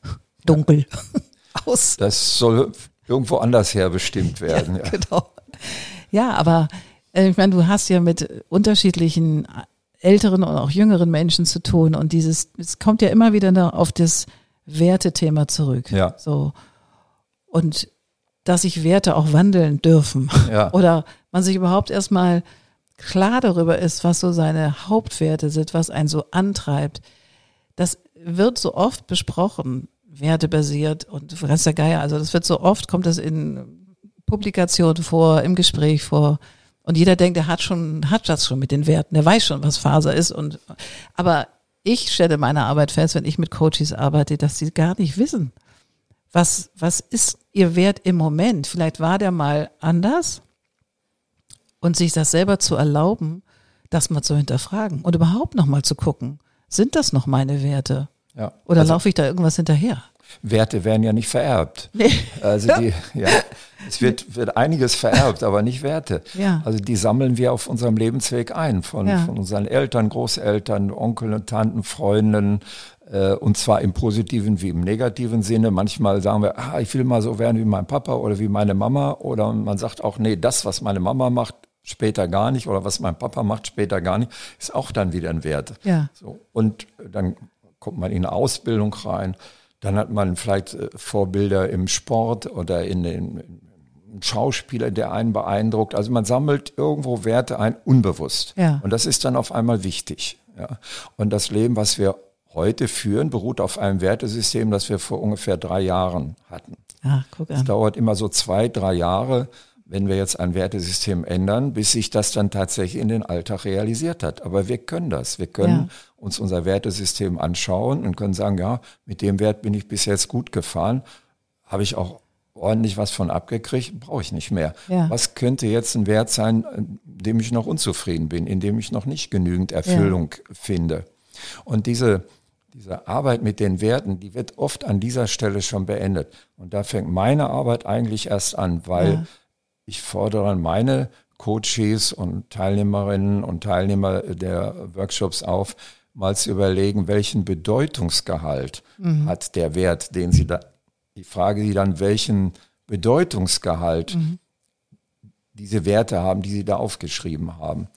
Dunkel. Aus. Das soll irgendwo anders her bestimmt werden. Ja, Genau. Ja, aber äh, ich meine, du hast ja mit unterschiedlichen älteren und auch jüngeren Menschen zu tun und dieses, es kommt ja immer wieder auf das Wertethema zurück. Ja. So. Und dass sich Werte auch wandeln dürfen. Ja. Oder man sich überhaupt erstmal klar darüber ist, was so seine Hauptwerte sind, was einen so antreibt. Das wird so oft besprochen, wertebasiert und ganz der Geier. Also das wird so oft, kommt das in Publikationen vor, im Gespräch vor. Und jeder denkt, er hat schon, hat das schon mit den Werten, er weiß schon, was Faser ist. Und, aber ich stelle meine Arbeit fest, wenn ich mit Coaches arbeite, dass sie gar nicht wissen, was, was ist ihr Wert im Moment. Vielleicht war der mal anders und sich das selber zu erlauben, das mal zu hinterfragen und überhaupt nochmal zu gucken, sind das noch meine Werte? ja. Oder Also laufe ich da irgendwas hinterher? Werte werden ja nicht vererbt. Nee. Also die, ja, es wird, wird einiges vererbt, aber nicht Werte. Ja. Also die sammeln wir auf unserem Lebensweg ein, von, Ja. von unseren Eltern, Großeltern, Onkeln und Tanten, Freunden, äh, und zwar im positiven wie im negativen Sinne. Manchmal sagen wir, ah, ich will mal so werden wie mein Papa oder wie meine Mama. Oder man sagt auch, nee, das, was meine Mama macht, später gar nicht. Oder was mein Papa macht, später gar nicht, ist auch dann wieder ein Wert. Ja. So. Und dann kommt man in eine Ausbildung rein. Dann hat man vielleicht äh, Vorbilder im Sport oder in den Schauspieler, der einen beeindruckt. Also man sammelt irgendwo Werte ein, unbewusst. Ja. Und das ist dann auf einmal wichtig. Ja. Und das Leben, was wir heute führen, beruht auf einem Wertesystem, das wir vor ungefähr drei Jahren hatten. Ah, guck Es an. dauert immer so zwei, drei Jahre, wenn wir jetzt ein Wertesystem ändern, bis sich das dann tatsächlich in den Alltag realisiert hat. Aber wir können das. Wir können Ja. uns unser Wertesystem anschauen und können sagen, ja, mit dem Wert bin ich bis jetzt gut gefahren, habe ich auch ordentlich was von abgekriegt, brauche ich nicht mehr. Ja. Was könnte jetzt ein Wert sein, in dem ich noch unzufrieden bin, in dem ich noch nicht genügend Erfüllung finde? Und diese, diese Arbeit mit den Werten, die wird oft an dieser Stelle schon beendet. Und da fängt meine Arbeit eigentlich erst an, weil Ja. Ich fordere meine Coaches und Teilnehmerinnen und Teilnehmer der Workshops auf, mal zu überlegen, welchen Bedeutungsgehalt hat der Wert, den sie da, die Frage, die dann, welchen Bedeutungsgehalt diese Werte haben, die sie da aufgeschrieben haben.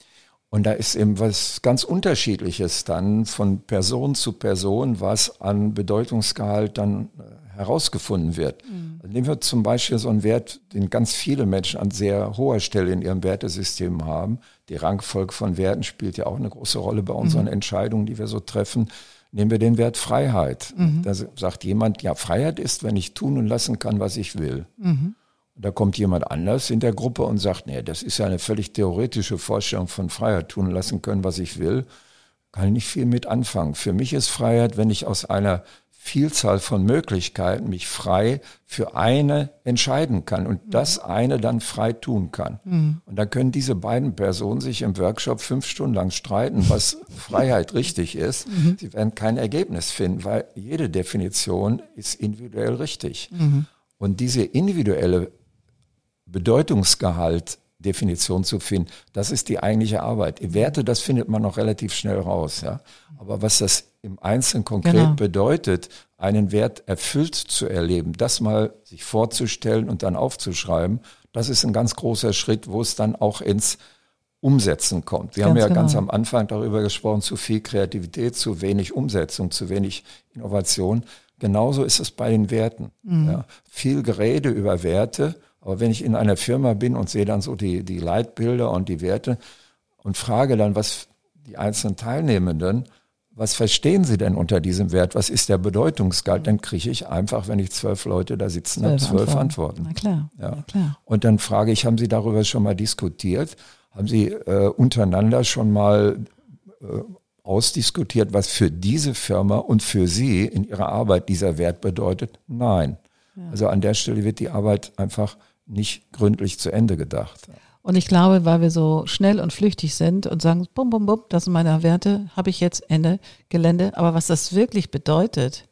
Und da ist eben was ganz Unterschiedliches dann von Person zu Person, was an Bedeutungsgehalt dann äh, herausgefunden wird. Also Nehmen wir zum Beispiel so einen Wert, den ganz viele Menschen an sehr hoher Stelle in ihrem Wertesystem haben. Die Rangfolge von Werten spielt ja auch eine große Rolle bei unseren Entscheidungen, die wir so treffen. Nehmen wir den Wert Freiheit. Da sagt jemand, ja, Freiheit ist, wenn ich tun und lassen kann, was ich will. Da kommt jemand anders in der Gruppe und sagt, nee, das ist ja eine völlig theoretische Vorstellung von Freiheit, tun lassen können, was ich will. Kann ich nicht viel mit anfangen. Für mich ist Freiheit, wenn ich aus einer Vielzahl von Möglichkeiten mich frei für eine entscheiden kann und das eine dann frei tun kann. Mhm. Und dann können diese beiden Personen sich im Workshop fünf Stunden lang streiten, was Freiheit richtig ist. Mhm. Sie werden kein Ergebnis finden, weil jede Definition ist individuell richtig. Mhm. Und diese individuelle Bedeutungsgehalt Definition zu finden. Das ist die eigentliche Arbeit. Die Werte, das findet man noch relativ schnell raus. Ja. Aber was das im Einzelnen konkret genau. bedeutet, einen Wert erfüllt zu erleben, das mal sich vorzustellen und dann aufzuschreiben, das ist ein ganz großer Schritt, wo es dann auch ins Umsetzen kommt. Wir ganz haben ja genau. ganz am Anfang darüber gesprochen, zu viel Kreativität, zu wenig Umsetzung, zu wenig Innovation. Genauso ist es bei den Werten. Mhm. Ja. Viel Gerede über Werte aber wenn ich in einer Firma bin und sehe dann so die, die Leitbilder und die Werte und frage dann, was die einzelnen Teilnehmenden, was verstehen Sie denn unter diesem Wert? Was ist der Bedeutungsgehalt? Dann kriege ich einfach, wenn ich zwölf Leute da sitzen habe, zwölf Antworten. Na klar, ja. Na klar. Und dann frage ich, haben Sie darüber schon mal diskutiert? Haben Sie äh, untereinander schon mal äh, ausdiskutiert, was für diese Firma und für Sie in Ihrer Arbeit dieser Wert bedeutet? Nein. Ja. Also an der Stelle wird die Arbeit einfach nicht gründlich zu Ende gedacht. Und ich glaube, weil wir so schnell und flüchtig sind und sagen, bum, bum, bum, das sind meine Werte, habe ich jetzt Ende Gelände. Aber was das wirklich bedeutet,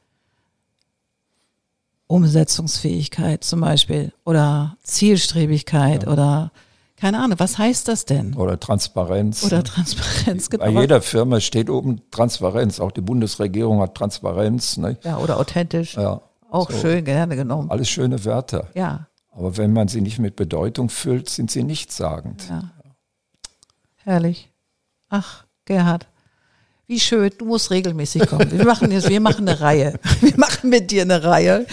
Umsetzungsfähigkeit zum Beispiel oder Zielstrebigkeit ja. oder keine Ahnung, was heißt das denn? Oder Transparenz. Oder Transparenz, genau. Bei jeder Firma steht oben Transparenz. Auch die Bundesregierung hat Transparenz. Ne? Ja, oder authentisch. Ja. Auch so. schön, gerne genommen. Alles schöne Wörter. Ja. Aber wenn man sie nicht mit Bedeutung füllt, sind sie nichtssagend. Ja. Herrlich. Ach, Gerhard, wie schön. Du musst regelmäßig kommen. Wir machen jetzt, wir machen eine Reihe. Wir machen mit dir eine Reihe.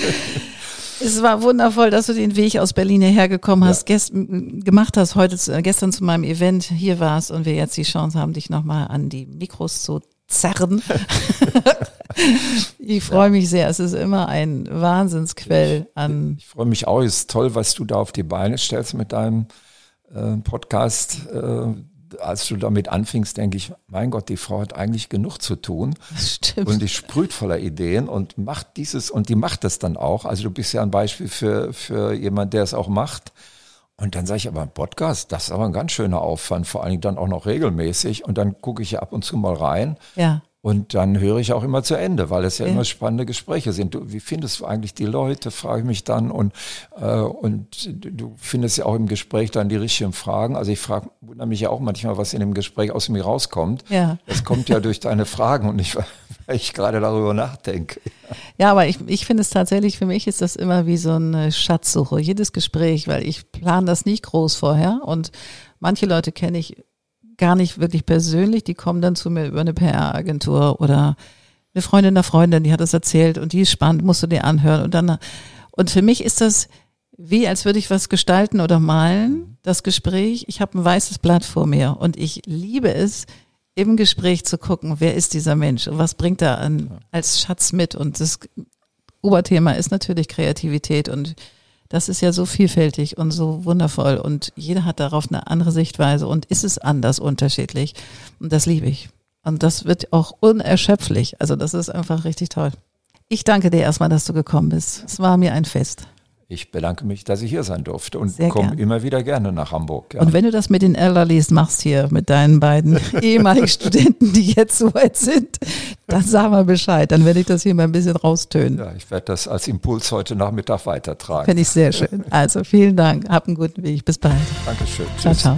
Es war wundervoll, dass du den Weg aus Berlin hierher gekommen hast, ja. gest, gemacht hast, heute, gestern zu meinem Event hier warst und wir jetzt die Chance haben, dich nochmal an die Mikros zu zerren. ich freue ja. mich sehr. Es ist immer ein Wahnsinnsquell an. Ich, ich freue mich auch. Es ist toll, was du da auf die Beine stellst mit deinem äh, Podcast. Äh, als du damit anfingst, denke ich, mein Gott, die Frau hat eigentlich genug zu tun. Das stimmt. Und die sprüht voller Ideen und macht dieses und die macht das dann auch. Also du bist ja ein Beispiel für, für jemand, der es auch macht. Und dann sage ich aber, Podcast, das ist aber ein ganz schöner Aufwand, vor allen Dingen dann auch noch regelmäßig. Und dann gucke ich ja ab und zu mal rein. Ja. Und dann höre ich auch immer zu Ende, weil es ja, ja. immer spannende Gespräche sind. Du, wie findest du eigentlich die Leute, frage ich mich dann. Und, äh, und du findest ja auch im Gespräch dann die richtigen Fragen. Also ich frage, wundere mich ja auch manchmal, was in dem Gespräch aus mir rauskommt. Ja. Das kommt ja durch deine Fragen und nicht, ich gerade darüber nachdenke. Ja, aber ich, ich finde es tatsächlich, für mich ist das immer wie so eine Schatzsuche, jedes Gespräch, weil ich plane das nicht groß vorher und manche Leute kenne ich gar nicht wirklich persönlich, die kommen dann zu mir über eine PR-Agentur oder eine Freundin der Freundin, die hat das erzählt und die ist spannend, musst du dir anhören und dann und für mich ist das wie als würde ich was gestalten oder malen, das Gespräch. Ich habe ein weißes Blatt vor mir und ich liebe es, im Gespräch zu gucken, wer ist dieser Mensch und was bringt er an, als Schatz mit. Und das Oberthema ist natürlich Kreativität und das ist ja so vielfältig und so wundervoll und jeder hat darauf eine andere Sichtweise und ist es anders unterschiedlich und das liebe ich. Und das wird auch unerschöpflich. Also das ist einfach richtig toll. Ich danke dir erstmal, dass du gekommen bist. Es war mir ein Fest. Ich bedanke mich, dass ich hier sein durfte und komme immer wieder gerne nach Hamburg. Ja. Und wenn du das mit den Elderlies machst hier, mit deinen beiden ehemaligen Studenten, die jetzt so weit sind, dann sag mal Bescheid. Dann werde ich das hier mal ein bisschen raustönen. Ja, ich werde das als Impuls heute Nachmittag weitertragen. Finde ich sehr schön. Also vielen Dank. Hab einen guten Weg. Bis bald. Dankeschön. Ciao, Tschüss. ciao.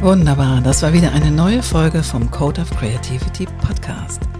Wunderbar. Das war wieder eine neue Folge vom Code of Creativity Podcast.